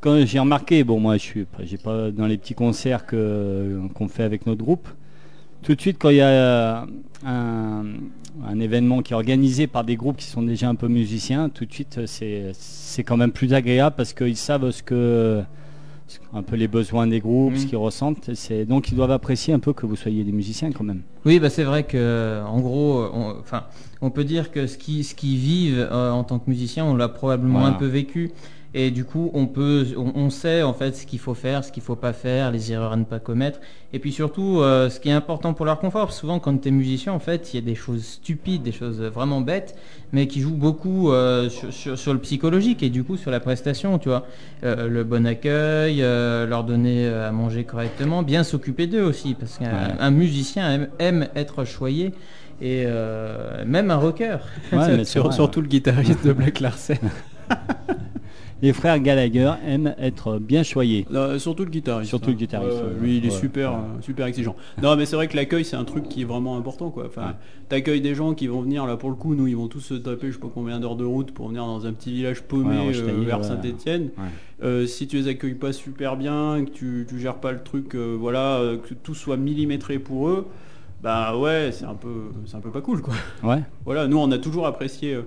quand j'ai remarqué, bon moi je suis pas- j'ai pas dans les petits concerts que qu'on fait avec notre groupe, tout de suite quand il y a euh, un, un événement qui est organisé par des groupes qui sont déjà un peu musiciens, tout de suite euh, c'est quand même plus agréable parce qu'ils savent ce que un peu les besoins des groupes, Mm. ce qu'ils ressentent. C'est donc ils doivent apprécier un peu que vous soyez des musiciens quand même. Oui, bah c'est vrai que en gros, on, enfin, on peut dire que ce qui ce qu'ils vivent euh, en tant que musicien, on l'a probablement Voilà. un peu vécu. Et du coup, on peut, on, on sait en fait ce qu'il faut faire, ce qu'il faut pas faire, les erreurs à ne pas commettre. Et puis surtout, euh, ce qui est important pour leur confort, parce que souvent quand tu es musicien, en fait, il y a des choses stupides, des choses vraiment bêtes, mais qui jouent beaucoup euh, sur, sur- sur le psychologique et du coup sur la prestation, tu vois. Euh, le bon accueil, euh, leur donner à manger correctement, bien s'occuper d'eux aussi, parce qu'un Ouais. musicien aime, aime être choyé. Et euh, même un rocker. Ouais, <laughs> mais Sur- surtout le guitariste de Black Larsen. <laughs> Les frères Gallagher aiment être bien choyés. Non, surtout le guitariste. Surtout le hein. guitariste, lui, il est Ouais. super, Ouais. euh, super exigeant. Non, mais c'est vrai que l'accueil, c'est un truc qui est vraiment important, quoi. Enfin, t'accueilles des gens qui vont venir là pour le coup. Nous, ils vont tous se taper, je sais pas combien d'heures de route pour venir dans un petit village paumé euh, vers. Saint-Étienne. Si tu les accueilles pas super bien, que tu, tu gères pas le truc, euh, voilà, euh, que tout soit millimétré pour eux. Bah ouais, c'est un peu, c'est un peu pas cool, quoi. Ouais. <laughs> Voilà, nous, on a toujours apprécié.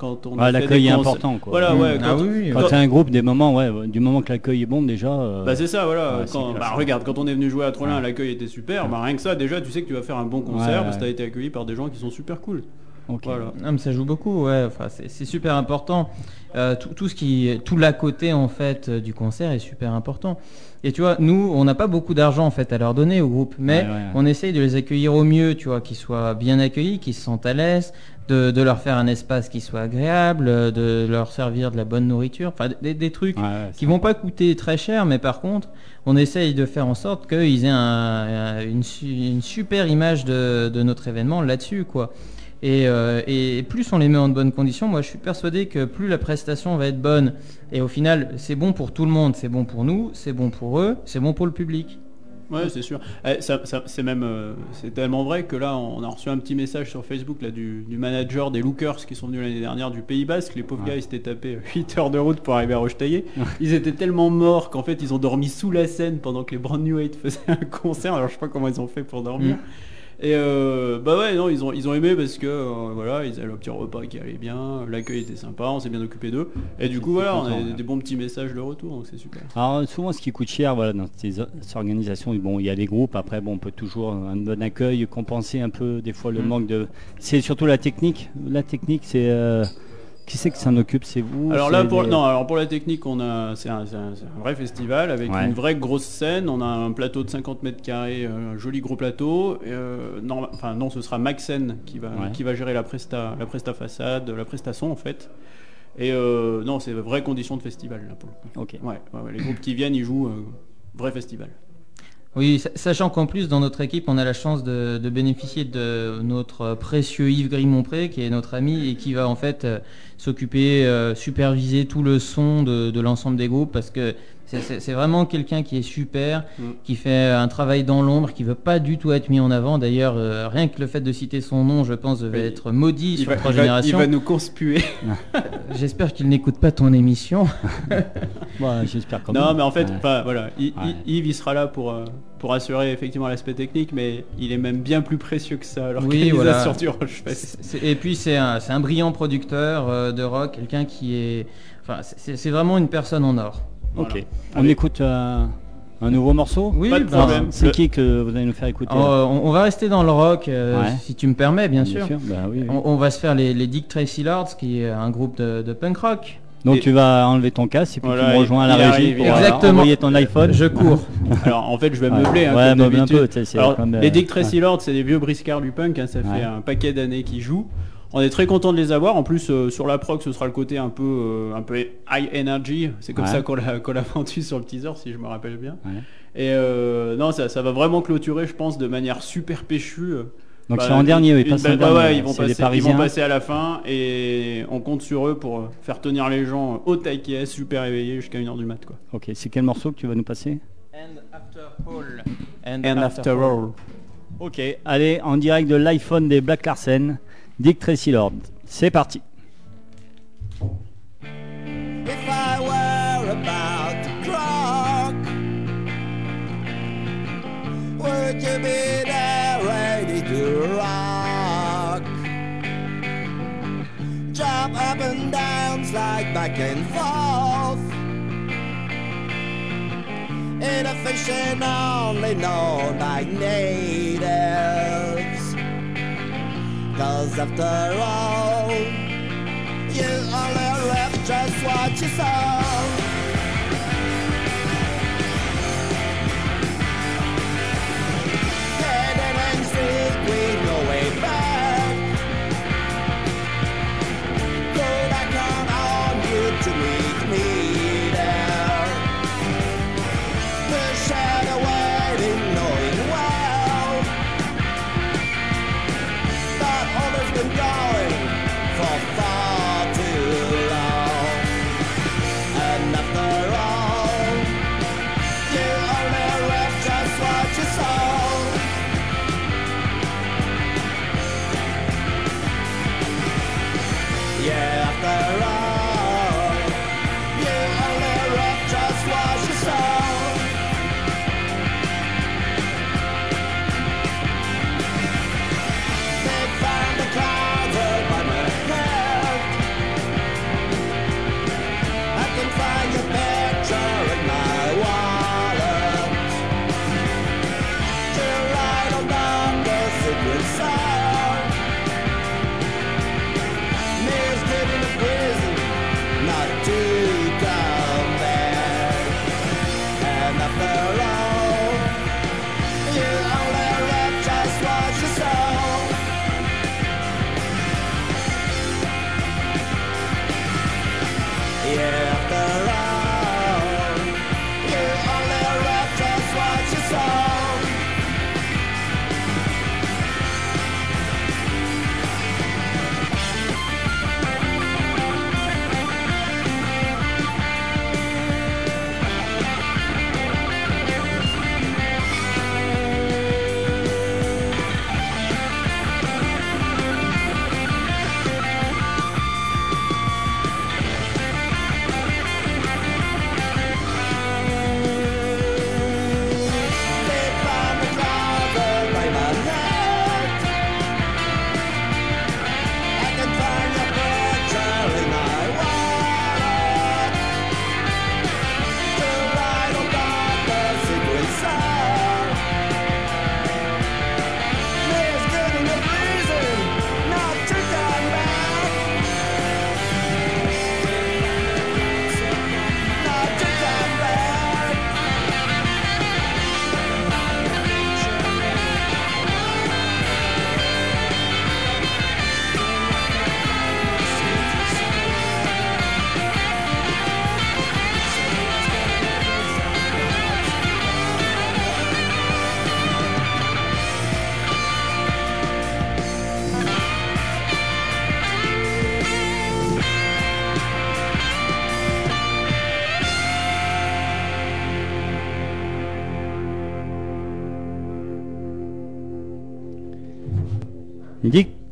Quand on l'accueil est important. Quoi. Voilà, ouais. Ah quand- oui, oui, Quand quand- t'as un groupe, des moments, ouais, du moment que l'accueil est bon, déjà. euh, Bah c'est ça, voilà. ouais, Quand- bah, regarde, quand on est venu jouer à Trollin, l'accueil était super. Bah rien que ça, déjà, tu sais que tu vas faire un bon concert Ouais, parce que ouais. t'as été accueilli par des gens qui sont super cool. Voilà. Non, mais ça joue beaucoup, ouais. Enfin, c'est super important. Euh, tout, tout ce qui, tout l'à côté en fait euh, du concert est super important. Et tu vois, nous, on n'a pas beaucoup d'argent en fait à leur donner au groupe, mais Ouais, ouais, ouais. on essaye de les accueillir au mieux, tu vois, qu'ils soient bien accueillis, qu'ils se sentent à l'aise, de, de leur faire un espace qui soit agréable, euh, de leur servir de la bonne nourriture, enfin des, des trucs qui vont pas coûter très cher, mais par contre, on essaye de faire en sorte qu'ils aient un- un- une, su- une super image de, de notre événement là-dessus, quoi. Et, euh, et plus on les met en de bonnes conditions, moi je suis persuadé que plus la prestation va être bonne. Et au final, c'est bon pour tout le monde, c'est bon pour nous, c'est bon pour eux, c'est bon pour le public. Ouais, c'est sûr. Eh, ça- ça- c'est même, euh, c'est tellement vrai que là, on a reçu un petit message sur Facebook là du, du manager des Lookers qui sont venus l'année dernière du Pays Basque. Les pauvres Ouais. gars, ils s'étaient tapés <laughs> 8 heures de route pour arriver à Rochetaillé. Ils étaient tellement morts qu'en fait, ils ont dormi sous la scène pendant que les Brand New Hate faisaient un concert. Alors, je sais pas comment ils ont fait pour dormir. Mm. Et euh, bah ouais, non, ils ont, ils ont aimé parce que euh, voilà, ils avaient le petit repas qui allait bien, l'accueil était sympa, on s'est bien occupé d'eux. Et du coup, voilà, on a des, ouais. des bons petits messages de retour, donc c'est super. Alors souvent ce qui coûte cher voilà, dans ces organisations, bon, il y a des groupes, après bon, on peut toujours un bon accueil compenser un peu des fois le Mm. manque de... C'est surtout la technique. La technique c'est... euh, Qui c'est que s'en occupe C'est vous Alors là, pour, des- non, alors pour la technique, on a, c'est un, vrai festival avec Ouais. une vraie grosse scène. On a un plateau de 50 mètres carrés, euh, un joli gros plateau. Et, euh, non, enfin non, ce sera Maxen qui va, Ouais. qui va gérer la presta, la presta façade, la presta son en fait. Et euh, non, c'est vraies conditions de festival là pour le coup. Ok. Ouais, les groupes qui viennent, ils jouent euh, vrai festival. Oui, sa- sachant qu'en plus, dans notre équipe, on a la chance de, de bénéficier de notre précieux Yves Grimont-Pré, qui est notre ami et qui va en fait euh, s'occuper, euh, superviser tout le son de, de l'ensemble des groupes, parce que c'est- vraiment quelqu'un qui est super, Mm. qui fait un travail dans l'ombre, qui veut pas du tout être mis en avant. D'ailleurs, euh, rien que le fait de citer son nom, je pense, devait Oui. être maudit Il sur va, trois il va- il générations. va nous conspuer. <laughs> J'espère qu'il n'écoute pas ton émission. <laughs> Ouais, J'espère quand Non, mais en fait, Ouais. voilà, Ouais. Yves, il sera là pour, euh, pour assurer effectivement l'aspect technique, mais il est même bien plus précieux que ça. Oui, voilà. L'organisation du Rochefest. Et puis c'est un, c'est un brillant producteur euh, de rock, quelqu'un qui est, enfin, c'est vraiment une personne en or. Ok. Voilà. On Allez. écoute euh, un nouveau morceau Oui, Pas de bah, problème. C'est Le- qui que vous allez nous faire écouter euh, on, on va rester dans le rock, euh, Ouais. si tu me permets, bien, sûr. Bah, oui, oui. On, on va se faire les, les Dick Tracy Lords, qui est un groupe de, de punk rock. Donc Et- tu vas enlever ton casque et puis Voilà, tu me rejoins à la régie arrive, pour euh, Exactement. envoyer ton iPhone. Je cours. <laughs> Alors en fait, je vais Ouais. meubler hein, Ouais, comme meuble un d'habitude. peu, Alors, les Dick Tracy Lords, c'est des vieux briscards du punk. hein, ça Ouais. fait un paquet d'années qu'ils jouent. On est très content de les avoir. En plus, euh, sur la prog, ce sera le côté un peu, euh, un peu high energy. C'est comme Ouais. ça qu'on l'a qu'on l'a <laughs> vendu sur le teaser, si je me rappelle bien. Ouais. Et euh, non, ça, ça va vraiment clôturer, je pense, de manière super péchue. Donc bah, c'est en dernier, oui, bah, bah ouais, ils vont, passer, ils vont Parisiens. passer à la fin et on compte sur eux pour faire tenir les gens au taquet, super éveillés jusqu'à 1h du mat. Quoi. Ok, c'est quel morceau que tu vas nous passer? And after all. And, And after all. Ok, allez, en direct de l'iPhone des Black Larsen, Dick Tracy Lord. C'est parti. If I were about to croak, would you be there ready to rock? Jump up and down, slide back and forth. In a only known by natives. Cause after all, you only left just what you saw. Dead and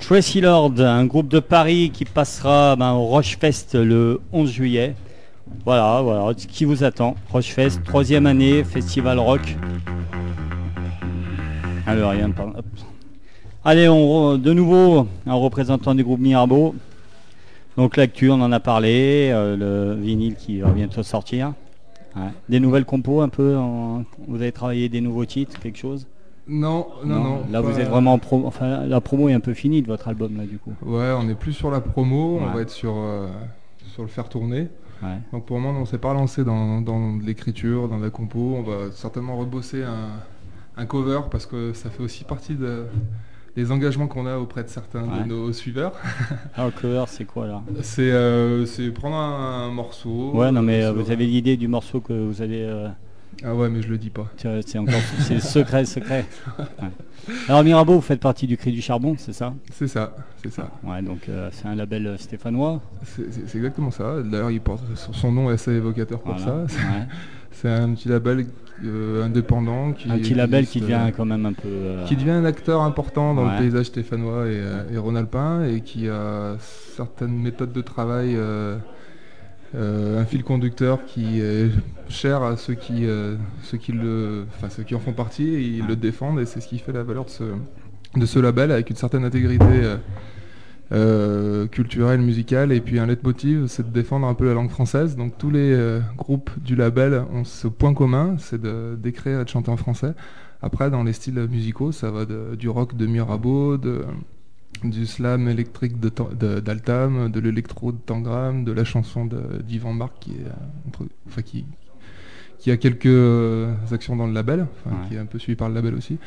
Tracy Lord, un groupe de Paris qui passera ben, au Rochefest le 11 juillet. Voilà, voilà, ce qui vous attend. Rochefest, troisième année, festival rock. Alors, rien pas. hop. Allez, on, de nouveau, un représentant du groupe Mirabeau. Donc l'actu, on en a parlé, euh, le vinyle qui va bientôt sortir. Des nouvelles compos un peu Vous avez travaillé des nouveaux titres, quelque chose? Non, non, non. Là, vous êtes vraiment en pro... Enfin, la promo est un peu finie de votre album, là, du coup. Ouais, on n'est plus sur la promo, on va être sur, euh, sur le faire tourner. Ouais. Donc pour le moment, on ne s'est pas lancé dans, dans l'écriture, dans la compo. On va certainement rebosser un, un cover parce que ça fait aussi partie de- des engagements qu'on a auprès de certains Ouais. de nos suiveurs. Alors, <laughs> le cover, c'est quoi, là? C'est euh, c'est prendre un, un morceau. Ouais, non, mais euh, euh, vous avez l'idée du morceau que vous allez. Ah ouais, mais je le dis pas. C'est encore c'est secret, secret. <laughs> Ouais. Alors Mirabeau, vous faites partie du Cri du Charbon, c'est ça? C'est ça, c'est ça. Ouais, donc euh, c'est un label euh, stéphanois. C'est exactement ça. D'ailleurs, il porte son nom est assez évocateur pour Voilà, ça. ouais. <laughs> C'est un petit label euh, indépendant qui Un petit label existe, qui devient quand même un peu. euh, qui devient un acteur important dans Ouais. le paysage stéphanois et, et rhône-alpin et qui a certaines méthodes de travail, un fil conducteur qui est cher à ceux qui, euh, ceux qui, le, ceux qui en font partie et ils le défendent et c'est ce qui fait la valeur de ce, de ce label avec une certaine intégrité euh, euh, culturelle, musicale et puis un leitmotiv c'est de défendre un peu la langue française. Donc tous les euh, groupes du label ont ce point commun c'est de- d'écrire et de chanter en français. Après, dans les styles musicaux, ça va du rock de Mirabeau, de, du slam électrique de Tan- de- d'Altam, de, l'électro de Tangram, de la chanson de- d'Yvan Marc qui, est, euh, entre- enfin, qui, qui a quelques euh, actions dans le label, enfin, Ouais. qui est un peu suivi par le label aussi,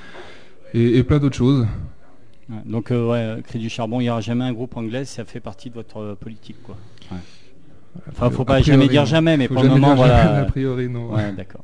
et, et plein d'autres choses. Ouais, Donc, euh, ouais, Cri du Charbon, il n'y aura jamais un groupe anglais, ça fait partie de votre euh, politique, quoi. Ouais. Enfin, faut pas priori, jamais dire jamais, mais Faut pour le moment, voilà. a priori, non. Ouais, d'accord.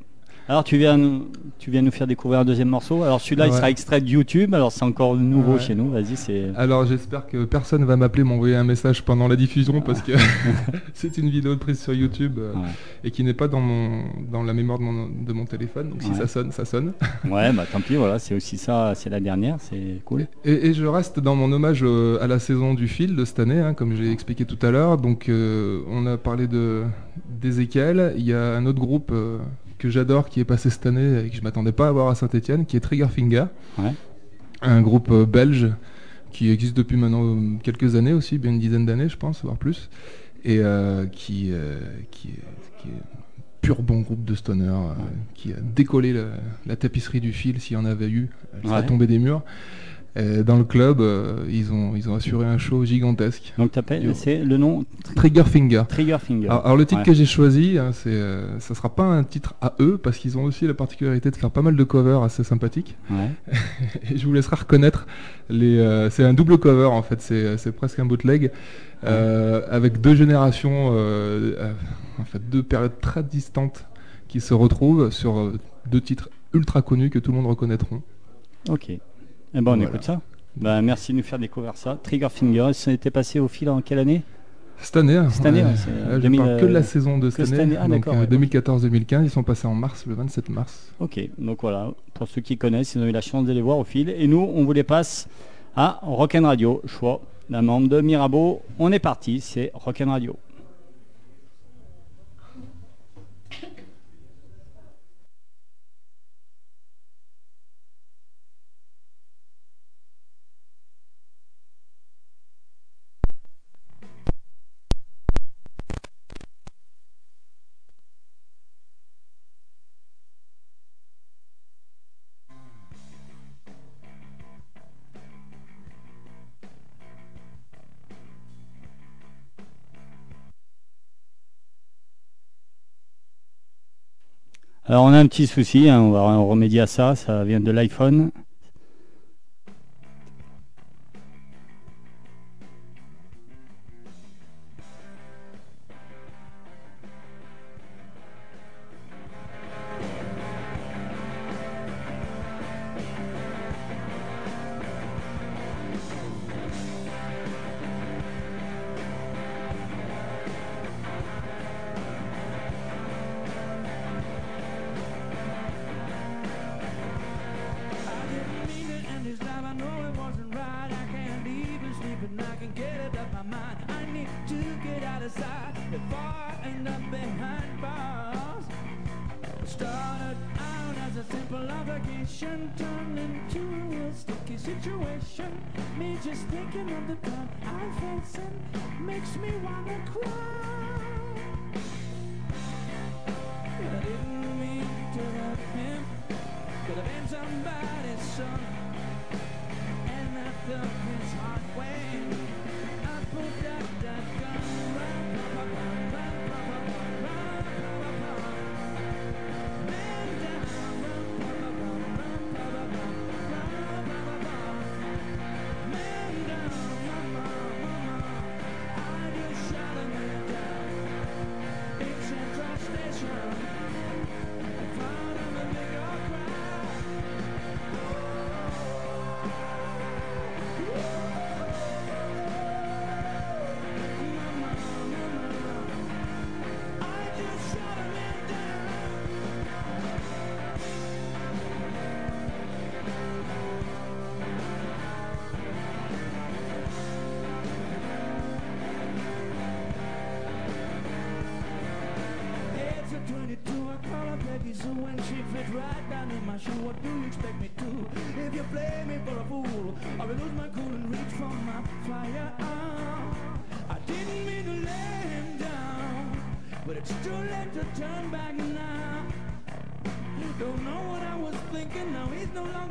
Alors, tu viens, nous, tu viens nous faire découvrir un deuxième morceau. Alors, celui-là, il sera extrait de YouTube. Alors, c'est encore nouveau Ouais. chez nous. Vas-y, c'est. Alors j'espère que personne va m'appeler m'envoyer un message pendant la diffusion parce que <laughs> <laughs> c'est une vidéo prise sur YouTube euh, Ouais. et qui n'est pas dans, mon, dans la mémoire de mon, de mon téléphone. Donc si ça sonne, ça sonne. <laughs> Ouais, bah tant pis, voilà, c'est aussi ça, c'est la dernière, c'est cool. Et, et je reste dans mon hommage à la saison du fil de cette année, hein, comme j'ai expliqué tout à l'heure. Donc euh, on a parlé de d'Ezekiel. Il y a un autre groupe euh, que j'adore qui est passé cette année et que je m'attendais pas à voir à Saint-Etienne, qui est Triggerfinger. Ouais. Un groupe euh, belge qui existe depuis maintenant euh, quelques années aussi, bien une dizaine d'années je pense, voire plus. Et euh, qui, euh, qui, est, qui est pur bon groupe de stoner, euh, qui a décollé la, la tapisserie du fil s'il y en avait eu, elle serait Ouais. tombée des murs. Et dans le club, euh, ils, ont, ils ont assuré un show gigantesque. Donc t'appelles, c'est le nom Triggerfinger. Triggerfinger. Alors, alors, le titre Ouais. que j'ai choisi, hein, c'est, euh, ça sera pas un titre à eux parce qu'ils ont aussi la particularité de faire pas mal de covers assez sympathiques. Ouais. <laughs> Et je vous laisserai reconnaître les. euh, c'est un double cover en fait, c'est, presque un bootleg euh, avec deux générations, euh, euh, en fait deux périodes très distantes qui se retrouvent sur euh, deux titres ultra connus que tout le monde reconnaîtront. Ok. Eh ben on Voilà. écoute ça. Bah, merci de nous faire découvrir ça. Triggerfinger, ça était passé au fil en quelle année? Cette année, hein, Cette année, ouais, ouais, c'est, je 2000, parle que de la saison de cette année, Ah donc d'accord. euh, ouais. 2014-2015, ils sont passés en mars, le 27 mars. Ok, donc voilà, pour ceux qui connaissent, ils ont eu la chance de les voir au fil. Et nous, on vous les passe à Rock'n Radio, choix d'un membre de Mirabeau. On est parti, c'est Rock'n Radio. Alors on a un petit souci, hein, on va remédier à ça, ça vient de l'iPhone. I'm makes me wanna cry. And I didn't mean to hurt him. Could have been somebody's son. And I took his heart when I pulled out that gun. Run, run, run,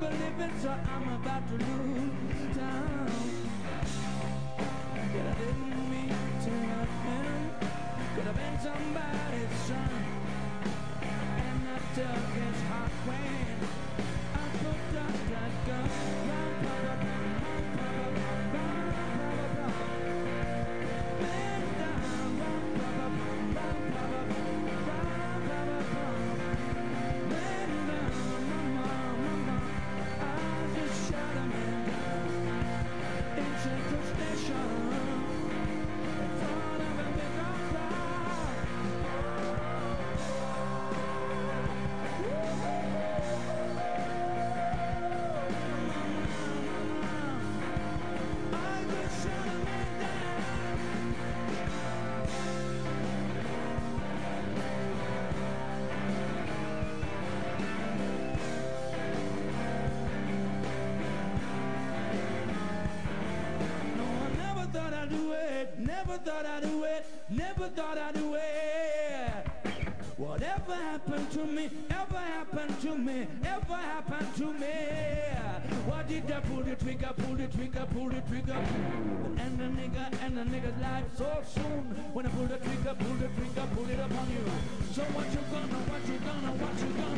longer living, so I'm about to lose time. Could have didn't mean to happen. Could have been somebody's son. And the duck is hot when. Never thought I'd do it. Never thought I'd do it. Whatever happened to me, ever happened to me, ever happened to me. Why did I pull the trigger, pull the trigger, pull the trigger? And the nigga, and the nigga's life so soon. When I pull the trigger, pull the trigger, pull it upon you. So what you gonna, what you gonna, what you gonna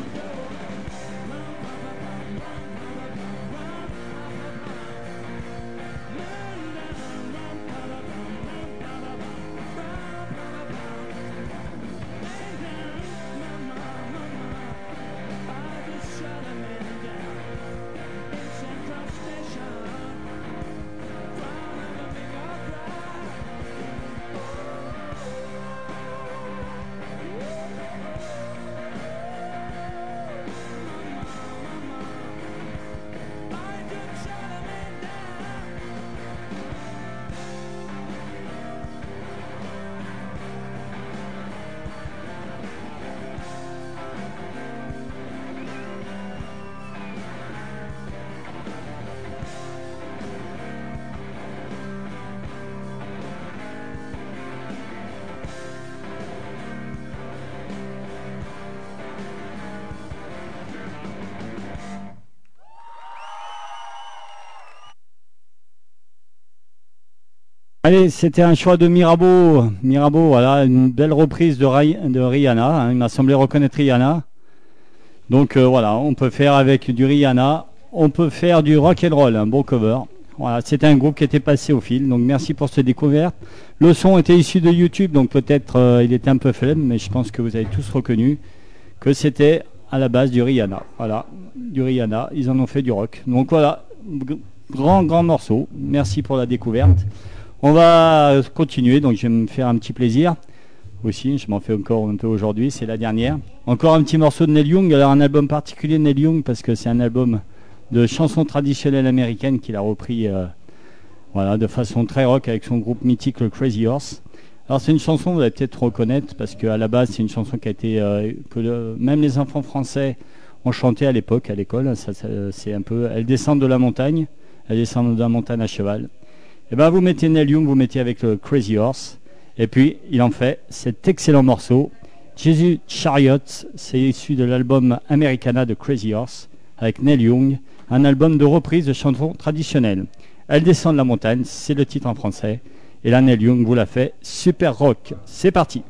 Allez, c'était un choix de Mirabeau. Mirabeau, voilà, une belle reprise de, Rihanna. hein. Il m'a semblé reconnaître Rihanna. Donc euh, voilà, on peut faire avec du Rihanna, on peut faire du rock and roll, un bon cover. Voilà, c'était un groupe qui était passé au fil. Donc merci pour cette découverte. Le son était issu de YouTube, donc peut-être euh, il était un peu faible, mais je pense que vous avez tous reconnu que c'était à la base du Rihanna. Voilà, du Rihanna. Ils en ont fait du rock. Donc voilà, grand grand morceau. Merci pour la découverte. On va euh, continuer, donc je vais me faire un petit plaisir aussi. Je m'en fais encore un peu aujourd'hui, c'est la dernière. Encore un petit morceau de Neil Young. Alors un album particulier de Neil Young parce que c'est un album de chansons traditionnelles américaines qu'il a repris euh, de façon très rock avec son groupe mythique le Crazy Horse. Alors c'est une chanson, vous allez peut-être reconnaître parce qu'à la base c'est une chanson qui a été euh, que même les enfants français ont chanté à l'époque à l'école. C'est un peu, elles descendent de la montagne, elles descendent de la montagne à cheval. Et ben vous mettez Young, vous mettez avec le Crazy Horse, et puis il en fait cet excellent morceau. Jesus Chariot, c'est issu de l'album Americana de Crazy Horse avec Neil Young, un album de reprise de chansons traditionnelles. Elle descend de la montagne, c'est le titre en français. Et là, Neil Young vous l'a fait super rock. C'est parti.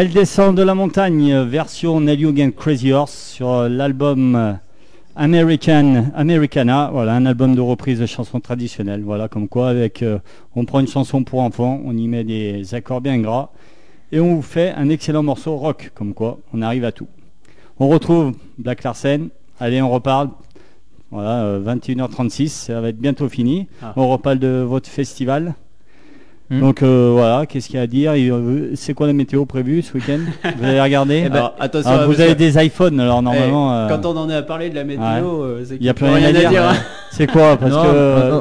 Elle descend de la montagne, version Neil Young and Crazy Horse sur euh, l'album euh, American, Americana, voilà, un album de reprise de chansons traditionnelles. Voilà, comme quoi, avec, euh, on prend une chanson pour enfants, on y met des accords bien gras, et on vous fait un excellent morceau rock, comme quoi, on arrive à tout. On retrouve Black Larsen, allez, on reparle. Voilà, euh, 21h36, ça va être bientôt fini. Ah. On reparle de votre festival. Hmm. Donc euh, voilà, qu'est-ce qu'il y a à dire euh, C'est quoi la météo prévue ce week-end <laughs> Vous avez regardé Eh ben, Alors, attention, Alors, Vous avez que- des iPhones, alors normalement. Eh, euh, Quand on en est à parler de la météo, ouais. euh, c'est Il n'y a plus rien à dire. hein. C'est quoi <laughs> Parce Non, que euh, euh,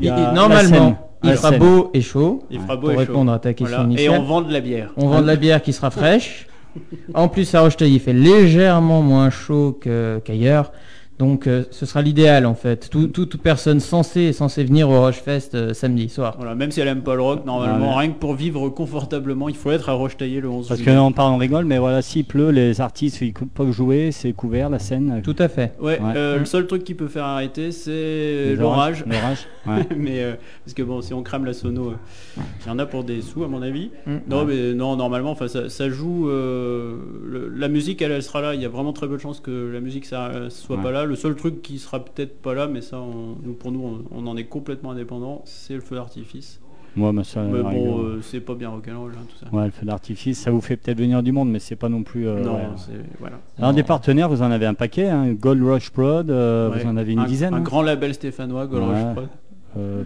il normalement, il fera beau et chaud. Il fera beau pour et chaud. répondre à ta question Voilà. Et initiale. on vend de la bière. On vend de la bière qui sera fraîche. <laughs> En plus, à Rocheteil, il fait légèrement moins chaud qu'ailleurs. Donc, euh, ce sera l'idéal en fait. Tout- tout- toute personne censée est censée venir au Rochefest euh, samedi soir. Voilà, même si elle aime pas le rock, normalement, Ouais. rien que pour vivre confortablement, il faut être à Rochetaillé le 11 Parce juillet. qu'on parle, on rigole, mais voilà, s'il pleut, les artistes ils peuvent jouer, c'est couvert la scène. Tout à fait. Ouais, Ouais. euh, le seul truc qui peut faire arrêter, c'est l'orage. l'orage, <laughs> ouais. mais euh, parce que bon, si on crame la sono, euh, il y en a pour des sous à mon avis. Mm. Non, mais non, normalement, enfin, ça, ça joue. euh, le- la musique, elle, elle sera là. Il y a vraiment très peu de chances que la musique, ça soit Ouais. pas là. Le seul truc qui sera peut-être pas là, mais ça, on- nous, pour nous, on, on en est complètement indépendant, c'est le feu d'artifice. Moi, mais ça, mais bon, euh, c'est pas bien rock'n'roll, hein, tout ça. Ouais, le feu d'artifice, ça vous fait peut-être venir du monde, mais c'est pas non plus. euh, non, ouais. c'est voilà. Alors des partenaires, vous en avez un paquet, hein, Gold Rush Prod, euh, Ouais. vous en avez une un, dizaine. Un hein grand label stéphanois, Gold Rush Ouais. Prod. Euh,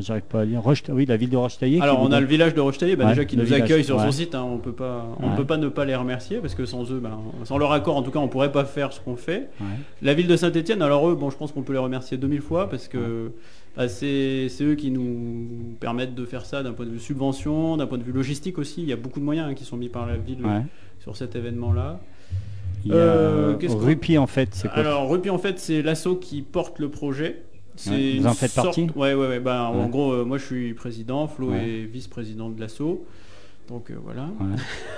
j'arrive pas à lire. Roche, oui, la ville de Rochetaillé. Alors on a le village de Rochetaillé, bah, Ouais, déjà qui nous village, accueille sur ouais. son site, hein, on peut pas, on Ouais. peut pas ne pas les remercier parce que sans eux, ben, sans leur accord en tout cas, on pourrait pas faire ce qu'on fait. La ville de Saint-Étienne, alors eux, bon, je pense qu'on peut les remercier 2000 fois parce que bah, c'est eux qui nous permettent de faire ça d'un point de vue subvention, d'un point de vue logistique aussi. Il y a beaucoup de moyens hein, qui sont mis par la ville sur cet événement-là. Il y a Euh, Rupi en fait, c'est quoi Alors Rupi en fait c'est l'assaut qui porte le projet. C'est Ouais, vous en faites sorte- partie Ouais ouais ouais. Bah, En gros euh, moi je suis président, Flo Ouais. est vice-président de l'assaut. Donc euh, voilà. Ouais.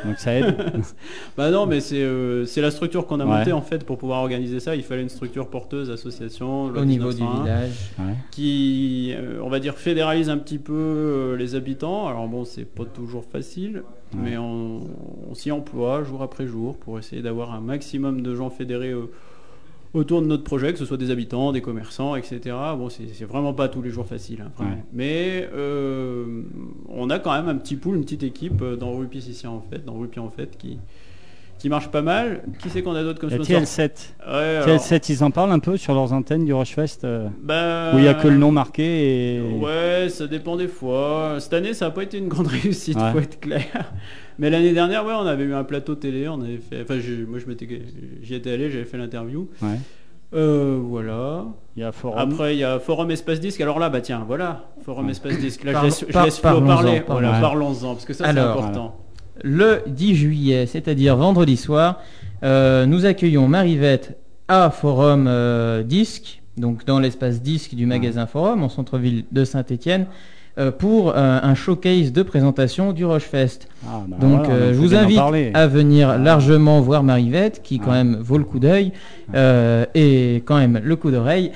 Donc ça aide. <laughs> bah non mais c'est euh, c'est la structure qu'on a Ouais. montée en fait pour pouvoir organiser ça. Il fallait une structure porteuse, association. Au niveau du 1901, village. Qui euh, on va dire fédéralise un petit peu euh, les habitants. Alors bon c'est pas toujours facile. Mais on, on s'y emploie jour après jour pour essayer d'avoir un maximum de gens fédérés euh, autour de notre projet, que ce soit des habitants, des commerçants, etc. Bon, c'est vraiment pas tous les jours facile, hein. Ouais. Mais euh, on a quand même un petit pool, une petite équipe euh, dans Rupi ici en fait, dans Rupi en fait, qui qui marche pas mal. Qui c'est qu'on a d'autres comme Il y a sponsor TL7. Ouais, alors, TL7, ils en parlent un peu sur leurs antennes du Rochefest euh, bah, où il y a que le nom marqué et. Ouais, ça dépend des fois. Cette année, ça n'a pas été une grande <laughs> réussite, Ouais. faut être clair. Mais l'année dernière, ouais, on avait eu un plateau télé, on avait fait. Enfin, moi, je m'étais, j'y étais allé, j'avais fait l'interview. Ouais. Euh, voilà. Il y a Forum. Après, il y a Forum Espace Disque. Alors là, bah tiens, voilà, Forum Espace Disque. Là, je laisse, je par- Flo parler. parlons-en. Voilà, Ouais. parlons-en, parce que ça, Alors, c'est important. Le 10 juillet, c'est-à-dire vendredi soir, euh, nous accueillons Marivette à Forum euh, Disque, donc dans l'espace disque du magasin Forum, en centre-ville de Saint-Étienne, pour euh, un showcase de présentation du Rochefest. Ah, bah donc voilà, euh, je vous invite à venir largement voir Marivette, qui quand Ouais. même vaut le coup d'œil, euh, et quand même le coup d'oreille.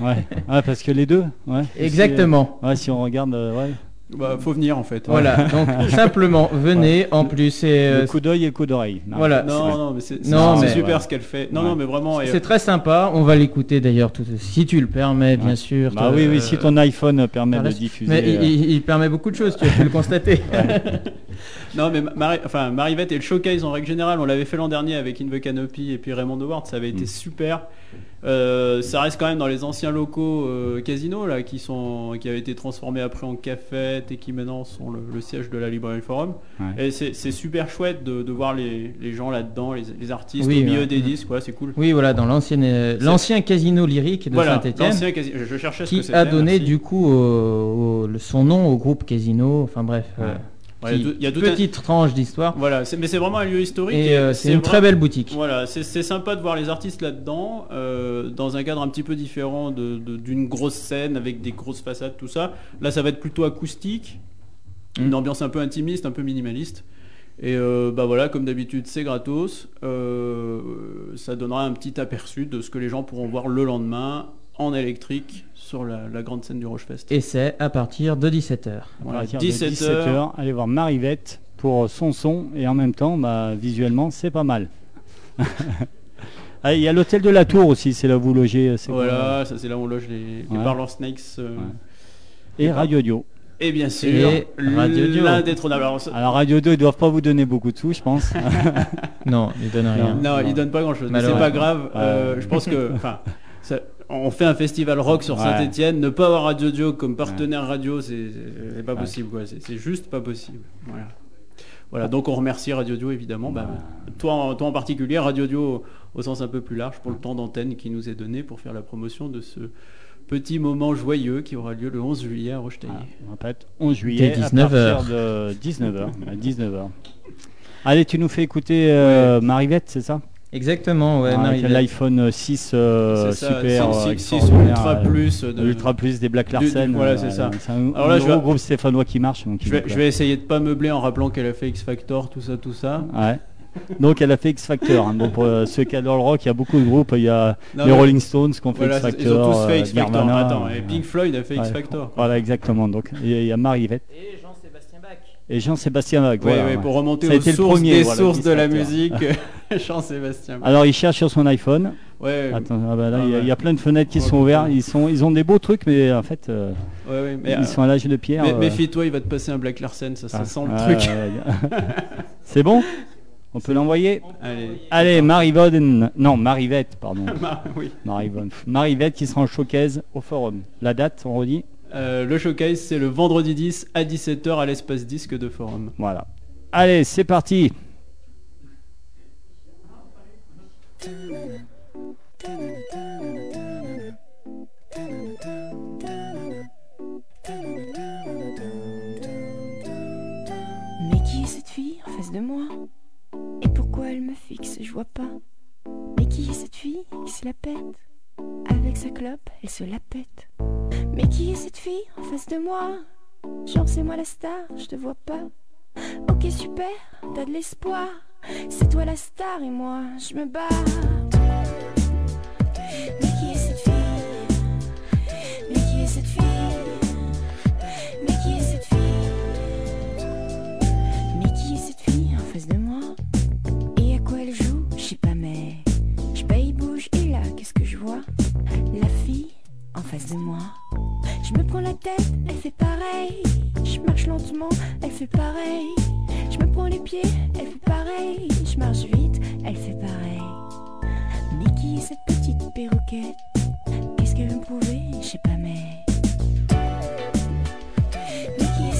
Ouais. Ouais, parce que les deux. Ouais. <laughs> Exactement. Si, euh, ouais, si on regarde, euh, ouais. Bah, faut venir en fait. Voilà, donc <laughs> simplement, venez, en plus, c'est... Euh, coup d'œil et coup d'oreille. Non. Voilà. Non, non, mais c'est, c'est- Non, c'est mais- super voilà. ce qu'elle fait. Non, Ouais. non, mais vraiment. C'est très sympa, on va l'écouter d'ailleurs, tout, si tu le permets, bien Ouais. sûr. Bah euh, oui, oui, si ton iPhone permet de diffuser. Mais il, euh, il- il permet beaucoup de choses, tu as pu le constater. <laughs> <laughs> Non, mais Mari- enfin, Marivette et le showcase en règle générale, on l'avait fait l'an dernier avec In the Canopy et puis Raymond Howard, ça avait été Mm. super. Euh, ça reste quand même dans les anciens locaux euh, casinos là, qui, sont, qui avaient été transformés après en cafette et qui maintenant sont le, le siège de la librairie Forum. Ouais. Et c'est super chouette de, de voir les, les gens là-dedans, les, les artistes Oui, au milieu ouais. des disques, ouais, c'est cool. oui, voilà, dans euh, l'ancien casino lyrique de Voilà, je, je ce que qui a donné merci. du coup au- au- le- son nom au groupe Casino, enfin bref, euh, Ouais, il y a qui- tout- il y a tout un- petite tranche d'histoire. Voilà, c'est- mais c'est vraiment un lieu historique. Et euh, c'est une très belle boutique. Voilà, c'est sympa de voir les artistes là-dedans, euh, dans un cadre un petit peu différent de- de- d'une grosse scène avec des grosses façades, tout ça. Là, ça va être plutôt acoustique, une Mm. ambiance un peu intimiste, un peu minimaliste. Et euh, bah voilà, comme d'habitude, c'est gratos. Euh, ça donnera un petit aperçu de ce que les gens pourront voir le lendemain en électrique sur la, la grande scène du Rochefest. Et c'est à partir de 17h. Voilà, à partir de 17 17h, allez voir Marivette pour son son et en même temps, bah, visuellement, c'est pas mal. <laughs> Ah, Il y a l'hôtel de la Tour aussi, c'est là où vous logez. c'est Voilà, ça c'est là où on loge les, les Ouais. Snakes. euh, Et Radio Dio. Et bien sûr, Et Radio Dio. l'indétrônable. Alors, Alors Radio Dio, ils doivent pas vous donner beaucoup de sous, je pense. <laughs> Non, il donne rien. Non, il donne pas grand chose. Mais c'est pas grave. euh, je pense que, enfin, on fait un festival rock sur Ouais. Saint-Etienne. Ne pas avoir Radio Dio comme partenaire radio, c'est pas possible. quoi. C'est juste pas possible. Voilà. Voilà, donc on remercie Radio Dio évidemment. Bah, toi, en, toi en particulier, Radio Dio au sens un peu plus large pour le temps d'antenne qui nous est donné pour faire la promotion de ce petit moment joyeux qui aura lieu le 11 juillet à Rocheteillé. On répète, 11 juillet à 19 partir heures. de 19h. à 19h. Allez, tu nous fais écouter euh, Marivette, c'est ça? Exactement, ouais. Avec Marie-Vette. l'iPhone 6 euh, ça, super six- euh, Ultra euh, Plus de- Ultra Plus des Black du- du- Larsen. voilà, euh, c'est ça. C'est un, Alors là, un je gros vais- groupe stéphanois qui marche. Donc Je vais, plaît. je vais essayer de pas meubler en rappelant qu'elle a fait X Factor, tout ça, tout ça. Ouais. Donc elle a fait X Factor. hein. Bon, pour euh, ceux qui adorent le rock, il y a beaucoup de groupes. Il y a Non, les Rolling Stones qui ont fait Voilà, X Factor. ils ont tous fait X Factor. Nirvana, Attends, et Pink Floyd a fait X. Factor. Voilà, exactement. Donc il y a-. Et Bach. Et Jean-Sébastien Bach. Voilà, ouais, ouais. pour remonter aux sources premier, des voilà, sources de la musique, <laughs> <laughs> Jean-Sébastien. Alors il cherche sur son iPhone. Ouais. Attends, ah bah là, Ah il y a- ouais. il y, a plein de fenêtres qui sont ouvertes. Ils, sont, ils ont des beaux trucs, mais en fait, euh, Ouais, ouais, mais, ils euh, sont à l'âge de pierre. mais- euh. Méfie-toi, il va te passer un Black Larsen, ça, ça Ah, sent le truc. <laughs> C'est bon? On peut l'envoyer? Allez. Allez, Marivonne. Non, Marivette, pardon. Mar- oui. Marivette qui sera en showcase au forum. La date, on redit? Euh, le showcase, c'est le vendredi 10 à 17h à l'espace disque de Forum. Voilà. Allez, c'est parti. Mais qui est cette fille en face de moi? Et pourquoi elle me fixe? Je vois pas. Mais qui est cette fille? Qui se la pète Avec sa clope, elle se la pète. Mais qui est cette fille en face de moi? Genre c'est moi la star, je te vois pas. Ok super, t'as de l'espoir. C'est toi la star et moi je me bats. Mais qui est face de moi. Je me prends la tête, elle fait pareil. Je marche lentement, elle fait pareil. Je me prends les pieds, elle fait pareil. Je marche vite, elle fait pareil. Mais qui est cette petite perroquette? Qu'est-ce qu'elle veut me prouver Je sais pas mais. Mais qui est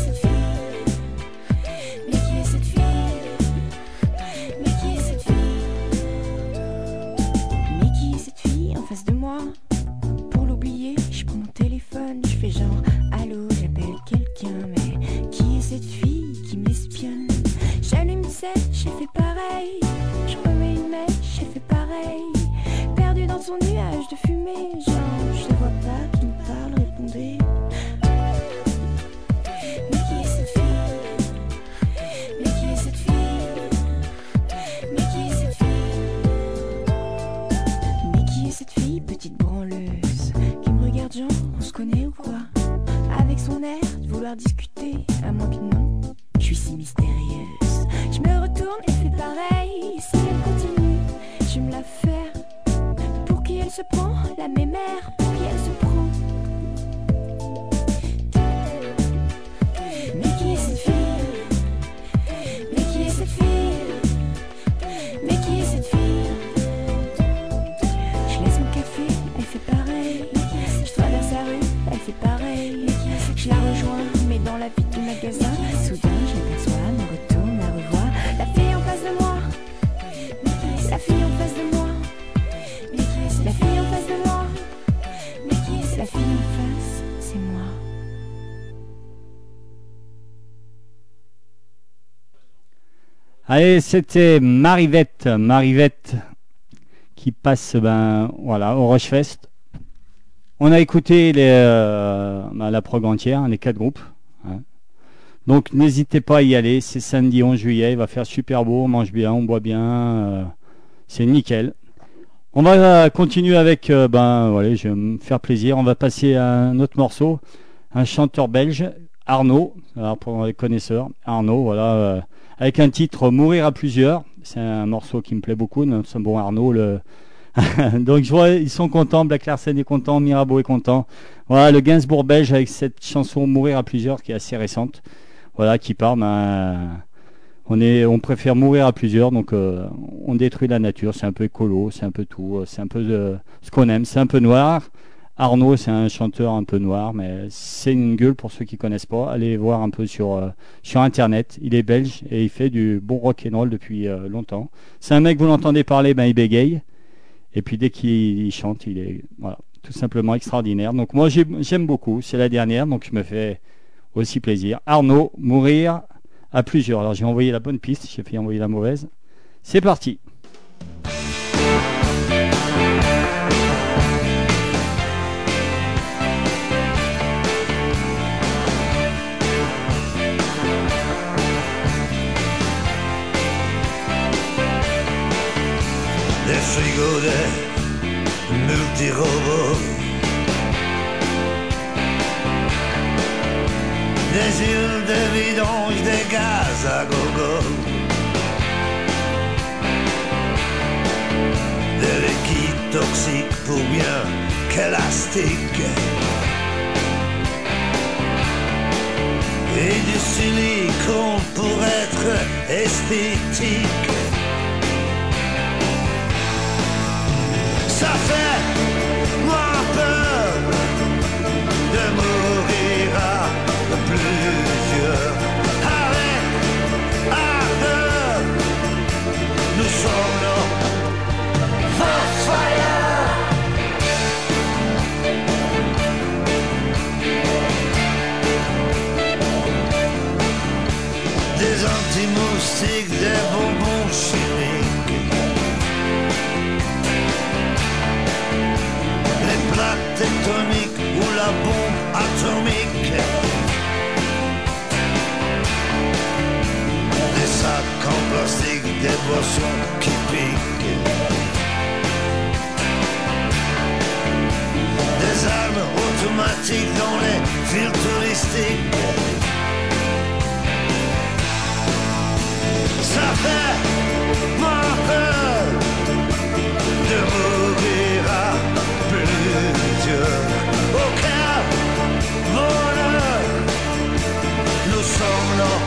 La mémère, Allez, c'était Marivette, Marivette qui passe ben, voilà, au Rushfest. On a écouté euh, ben, la prog entière, les quatre groupes. hein. Donc n'hésitez pas à y aller, c'est samedi 11 juillet, il va faire super beau, on mange bien, on boit bien, euh, c'est nickel. On va continuer avec, euh, ben voilà, je vais me faire plaisir, on va passer à un autre morceau, un chanteur belge, Arnaud, alors pour les connaisseurs, Arnaud, voilà, avec un titre Mourir à plusieurs. C'est un morceau qui me plaît beaucoup, notre bon Arnaud. Le... <laughs> Donc je vois, ils sont contents, Black Larsen est content, Mirabeau est content. Voilà, le Gainsbourg belge avec cette chanson Mourir à plusieurs qui est assez récente. Voilà, qui part, ben, on, est, on préfère mourir à plusieurs, donc euh, on détruit la nature, c'est un peu écolo, c'est un peu tout, euh, c'est un peu de, ce qu'on aime, c'est un peu noir. Arnaud, c'est un chanteur un peu noir, mais c'est une gueule pour ceux qui connaissent pas. Allez voir un peu sur euh, sur internet. Il est belge et il fait du bon rock and roll depuis euh, longtemps. C'est un mec vous l'entendez parler, ben il bégaye. Et puis dès qu'il il chante, il est voilà, tout simplement extraordinaire. Donc moi j'ai- j'aime beaucoup. C'est la dernière, donc je me fais aussi plaisir. Arnaud, mourir à plusieurs. Alors j'ai envoyé la bonne piste, j'ai fait envoyer la mauvaise. C'est parti. Des frigos, des des îles de vidange, des gaz à gogo, de liquide toxique pour bien qu'élastique. Et du silicone pour être esthétique. Ça des boissons qui piquent. Des armes automatiques dans les fils touristiques. Ça fait moins peur de mourir à plusieurs. Aucun bonheur, nous sommes nos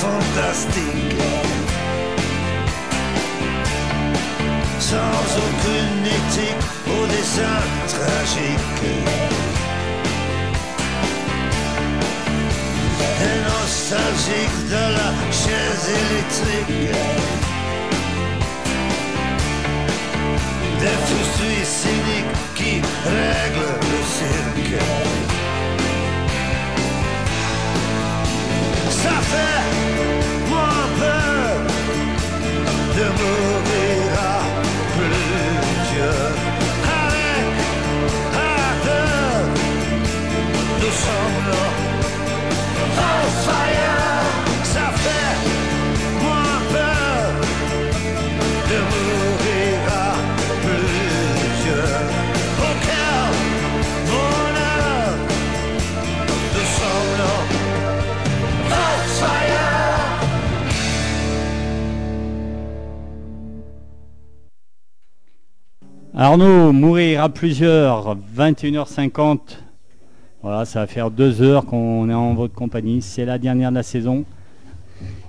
super fantastiques. Sans aucune éthique au dessin tragique. Des nostalgiques de la chaise électrique. Des frustrés cyniques qui règlent le cirque. Ça fait moins peur de Arnaud, mourir à plusieurs, 21h50. Voilà, ça va faire deux heures qu'on est en votre compagnie. C'est la dernière de la saison.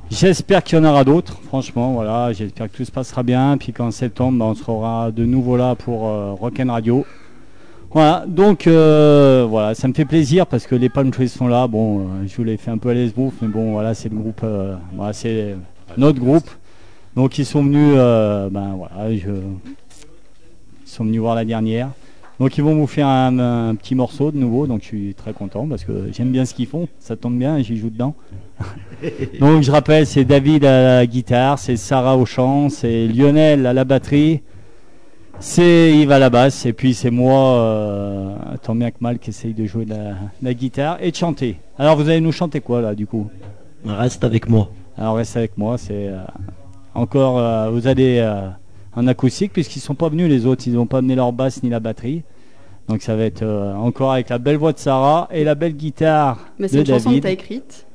J'espère qu'il y en aura d'autres, franchement. Voilà, j'espère que tout se passera bien. Puis qu'en septembre, bah, on sera de nouveau là pour euh, Rock'n Radio. Voilà, donc euh, voilà, ça me fait plaisir parce que les Palm Trees sont là. Bon, euh, je vous l'ai fait un peu à l'esbrouf, mais bon, voilà, c'est le groupe, euh, voilà, c'est notre groupe. Donc ils sont venus, ben voilà, je, sont venus voir la dernière. Donc ils vont vous faire un, un petit morceau de nouveau, donc je suis très content parce que j'aime bien ce qu'ils font, ça tombe bien, j'y joue dedans. <laughs> donc je rappelle, c'est David à la guitare, c'est Sarah au chant, c'est Lionel à la batterie, C'est Yves à la basse et puis c'est moi, euh, tant bien que mal, qui essaye de jouer de la, de la guitare et de chanter. Alors vous allez nous chanter quoi là du coup? Reste avec moi. Alors reste avec moi, c'est euh, encore, euh, vous allez en acoustique puisqu'ils sont pas venus les autres, ils n'ont pas amené leur basse ni la batterie. Donc ça va être euh, encore avec la belle voix de Sarah et la belle guitare Mais de c'est une chanson que t'as écrite.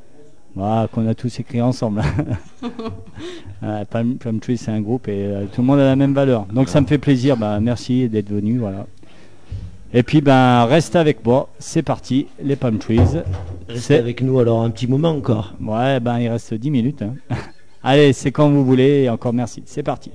Voilà, qu'on a tous écrit ensemble. <laughs> <laughs> Euh, Palm, Palm Tree, c'est un groupe et euh, tout le monde a la même valeur. Donc ça me fait plaisir. Bah, merci d'être venu. Voilà. Et puis ben reste avec moi. C'est parti, les Palm Trees. Restez avec nous alors un petit moment encore. Ouais, ben il reste 10 minutes. hein. <laughs> Allez, c'est quand vous voulez et encore merci. C'est parti.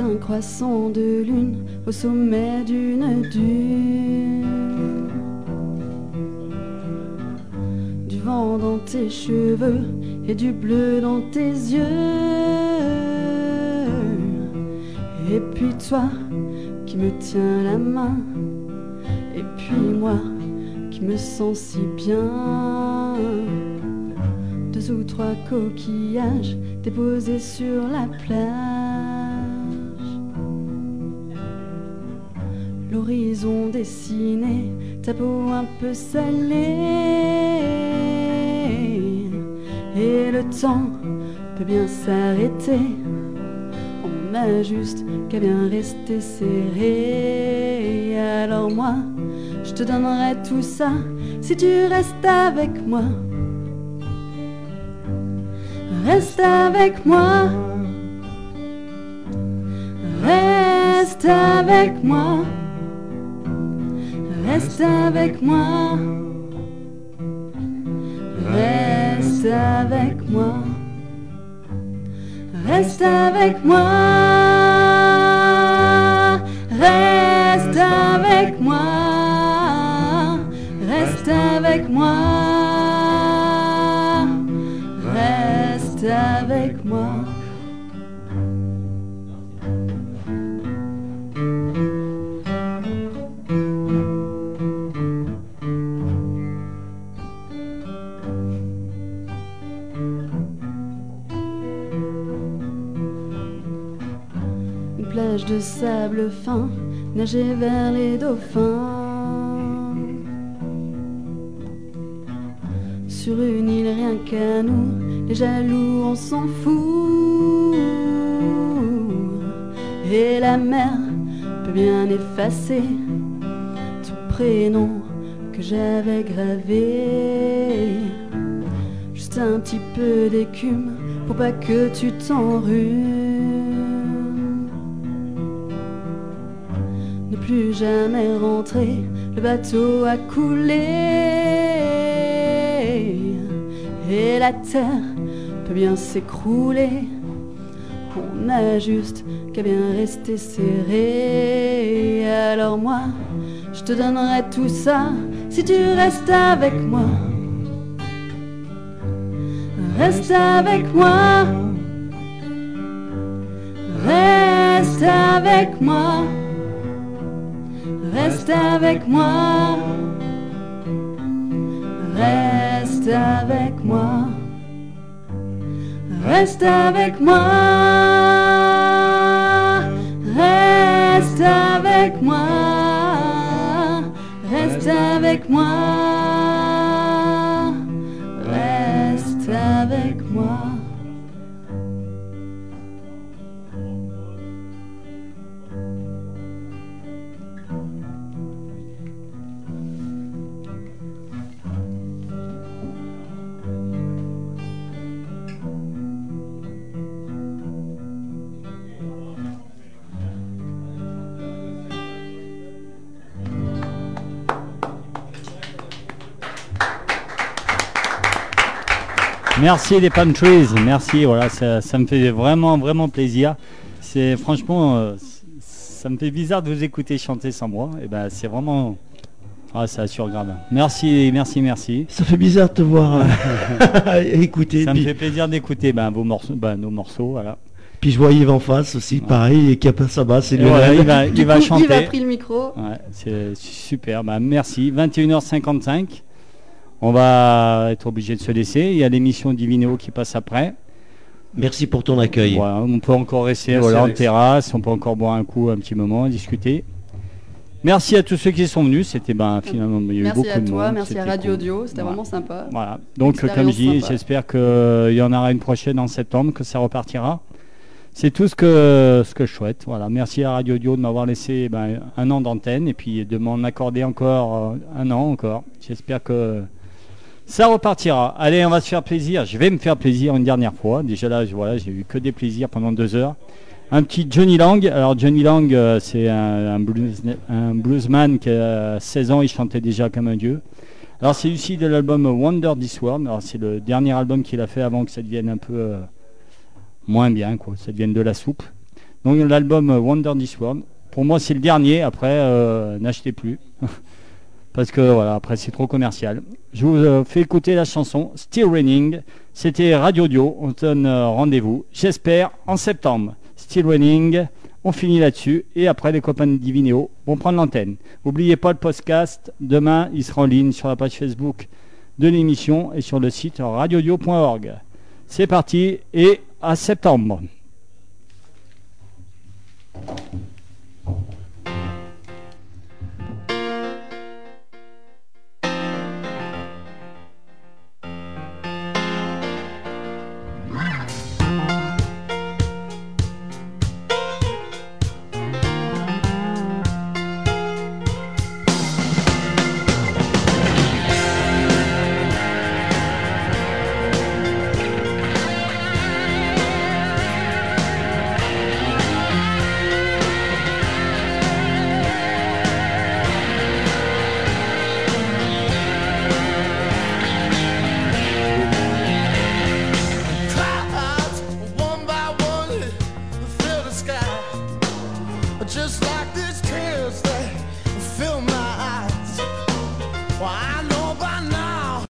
Un croissant de lune au sommet d'une dune. Du vent dans tes cheveux et du bleu dans tes yeux. Et puis toi qui me tiens la main. Et puis moi qui me sens si bien. Deux ou trois coquillages déposés sur la plage. L'horizon dessiné, ta peau un peu salée. Et le temps peut bien s'arrêter. A juste qu'à bien rester serré. Alors moi, je te donnerai tout ça si tu restes avec moi. Reste avec moi. Reste avec moi. Reste avec moi. Reste avec moi. Reste avec moi. Reste avec moi. Reste avec moi. Reste avec moi. De sable fin, nager vers les dauphins. Sur une île rien qu'à nous, les jaloux on s'en fout. Et la mer peut bien effacer ton prénom que j'avais gravé. Juste un petit peu d'écume pour pas que tu t'enrhumes. Plus jamais rentrer, le bateau a coulé. Et la terre peut bien s'écrouler. On a juste qu'à bien rester serré. Alors moi, je te donnerai tout ça si tu restes avec moi. Reste avec moi. Reste avec moi. Reste avec moi. Reste avec moi. Reste avec moi. Reste avec moi. Reste avec moi. Reste avec Merci les Palm Trees, merci, voilà, ça, ça me fait vraiment, vraiment plaisir. C'est franchement, euh, ça me fait bizarre de vous écouter chanter sans moi. Et ben, c'est vraiment, ah, ça assure grave. Merci, merci, merci. Ça fait bizarre de te voir euh, <laughs> écouter. Ça me fait plaisir d'écouter ben, vos morceaux, ben, nos morceaux, voilà. Puis je vois Yves en face aussi, pareil, et qui a pas sa basse, Et lui voilà, il va, <laughs> il va coup, chanter. Yves a pris le micro. Ouais, c'est super, bah, merci. 21h55. On va être obligé de se laisser. Il y a l'émission Divinéo qui passe après. Merci pour ton accueil. Voilà, on peut encore rester Merci, voilà, en terrasse, on peut encore boire un coup un petit moment, discuter. Merci à tous ceux qui sont venus. C'était ben, finalement, il y a eu Merci beaucoup à de toi, monde, merci à Radio cool. Audio, c'était Voilà. vraiment sympa. Voilà. Donc, comme je dis, j'espère qu'il y en aura une prochaine en septembre, que ça repartira. C'est tout ce que, ce que je souhaite. Voilà. Merci à Radio Audio de m'avoir laissé ben, un an d'antenne et puis de m'en accorder encore euh, un an encore. J'espère que ça repartira. Allez, on va se faire plaisir. Je vais me faire plaisir une dernière fois. Déjà là, je- voilà, j'ai eu que des plaisirs pendant deux heures. Un petit Johnny Lang. Alors Johnny Lang, euh, c'est un, un blues- un bluesman qui a 16 ans, il chantait déjà comme un dieu. Alors c'est issu de l'album Wonder This World. Alors c'est le dernier album qu'il a fait avant que ça devienne un peu euh, moins bien, quoi. Ça devienne de la soupe. Donc l'album Wonder This World. Pour moi c'est le dernier. Après euh, n'achetez plus <laughs> parce que voilà, après c'est trop commercial. Je vous euh, fais écouter la chanson Still Raining. C'était Radio Dio, on donne euh, rendez-vous, j'espère, en septembre. Still Raining, on finit là-dessus et après les copains de Divineo vont prendre l'antenne. N'oubliez pas le podcast, demain il sera en ligne sur la page Facebook de l'émission et sur le site radiodio.org. C'est parti et à septembre.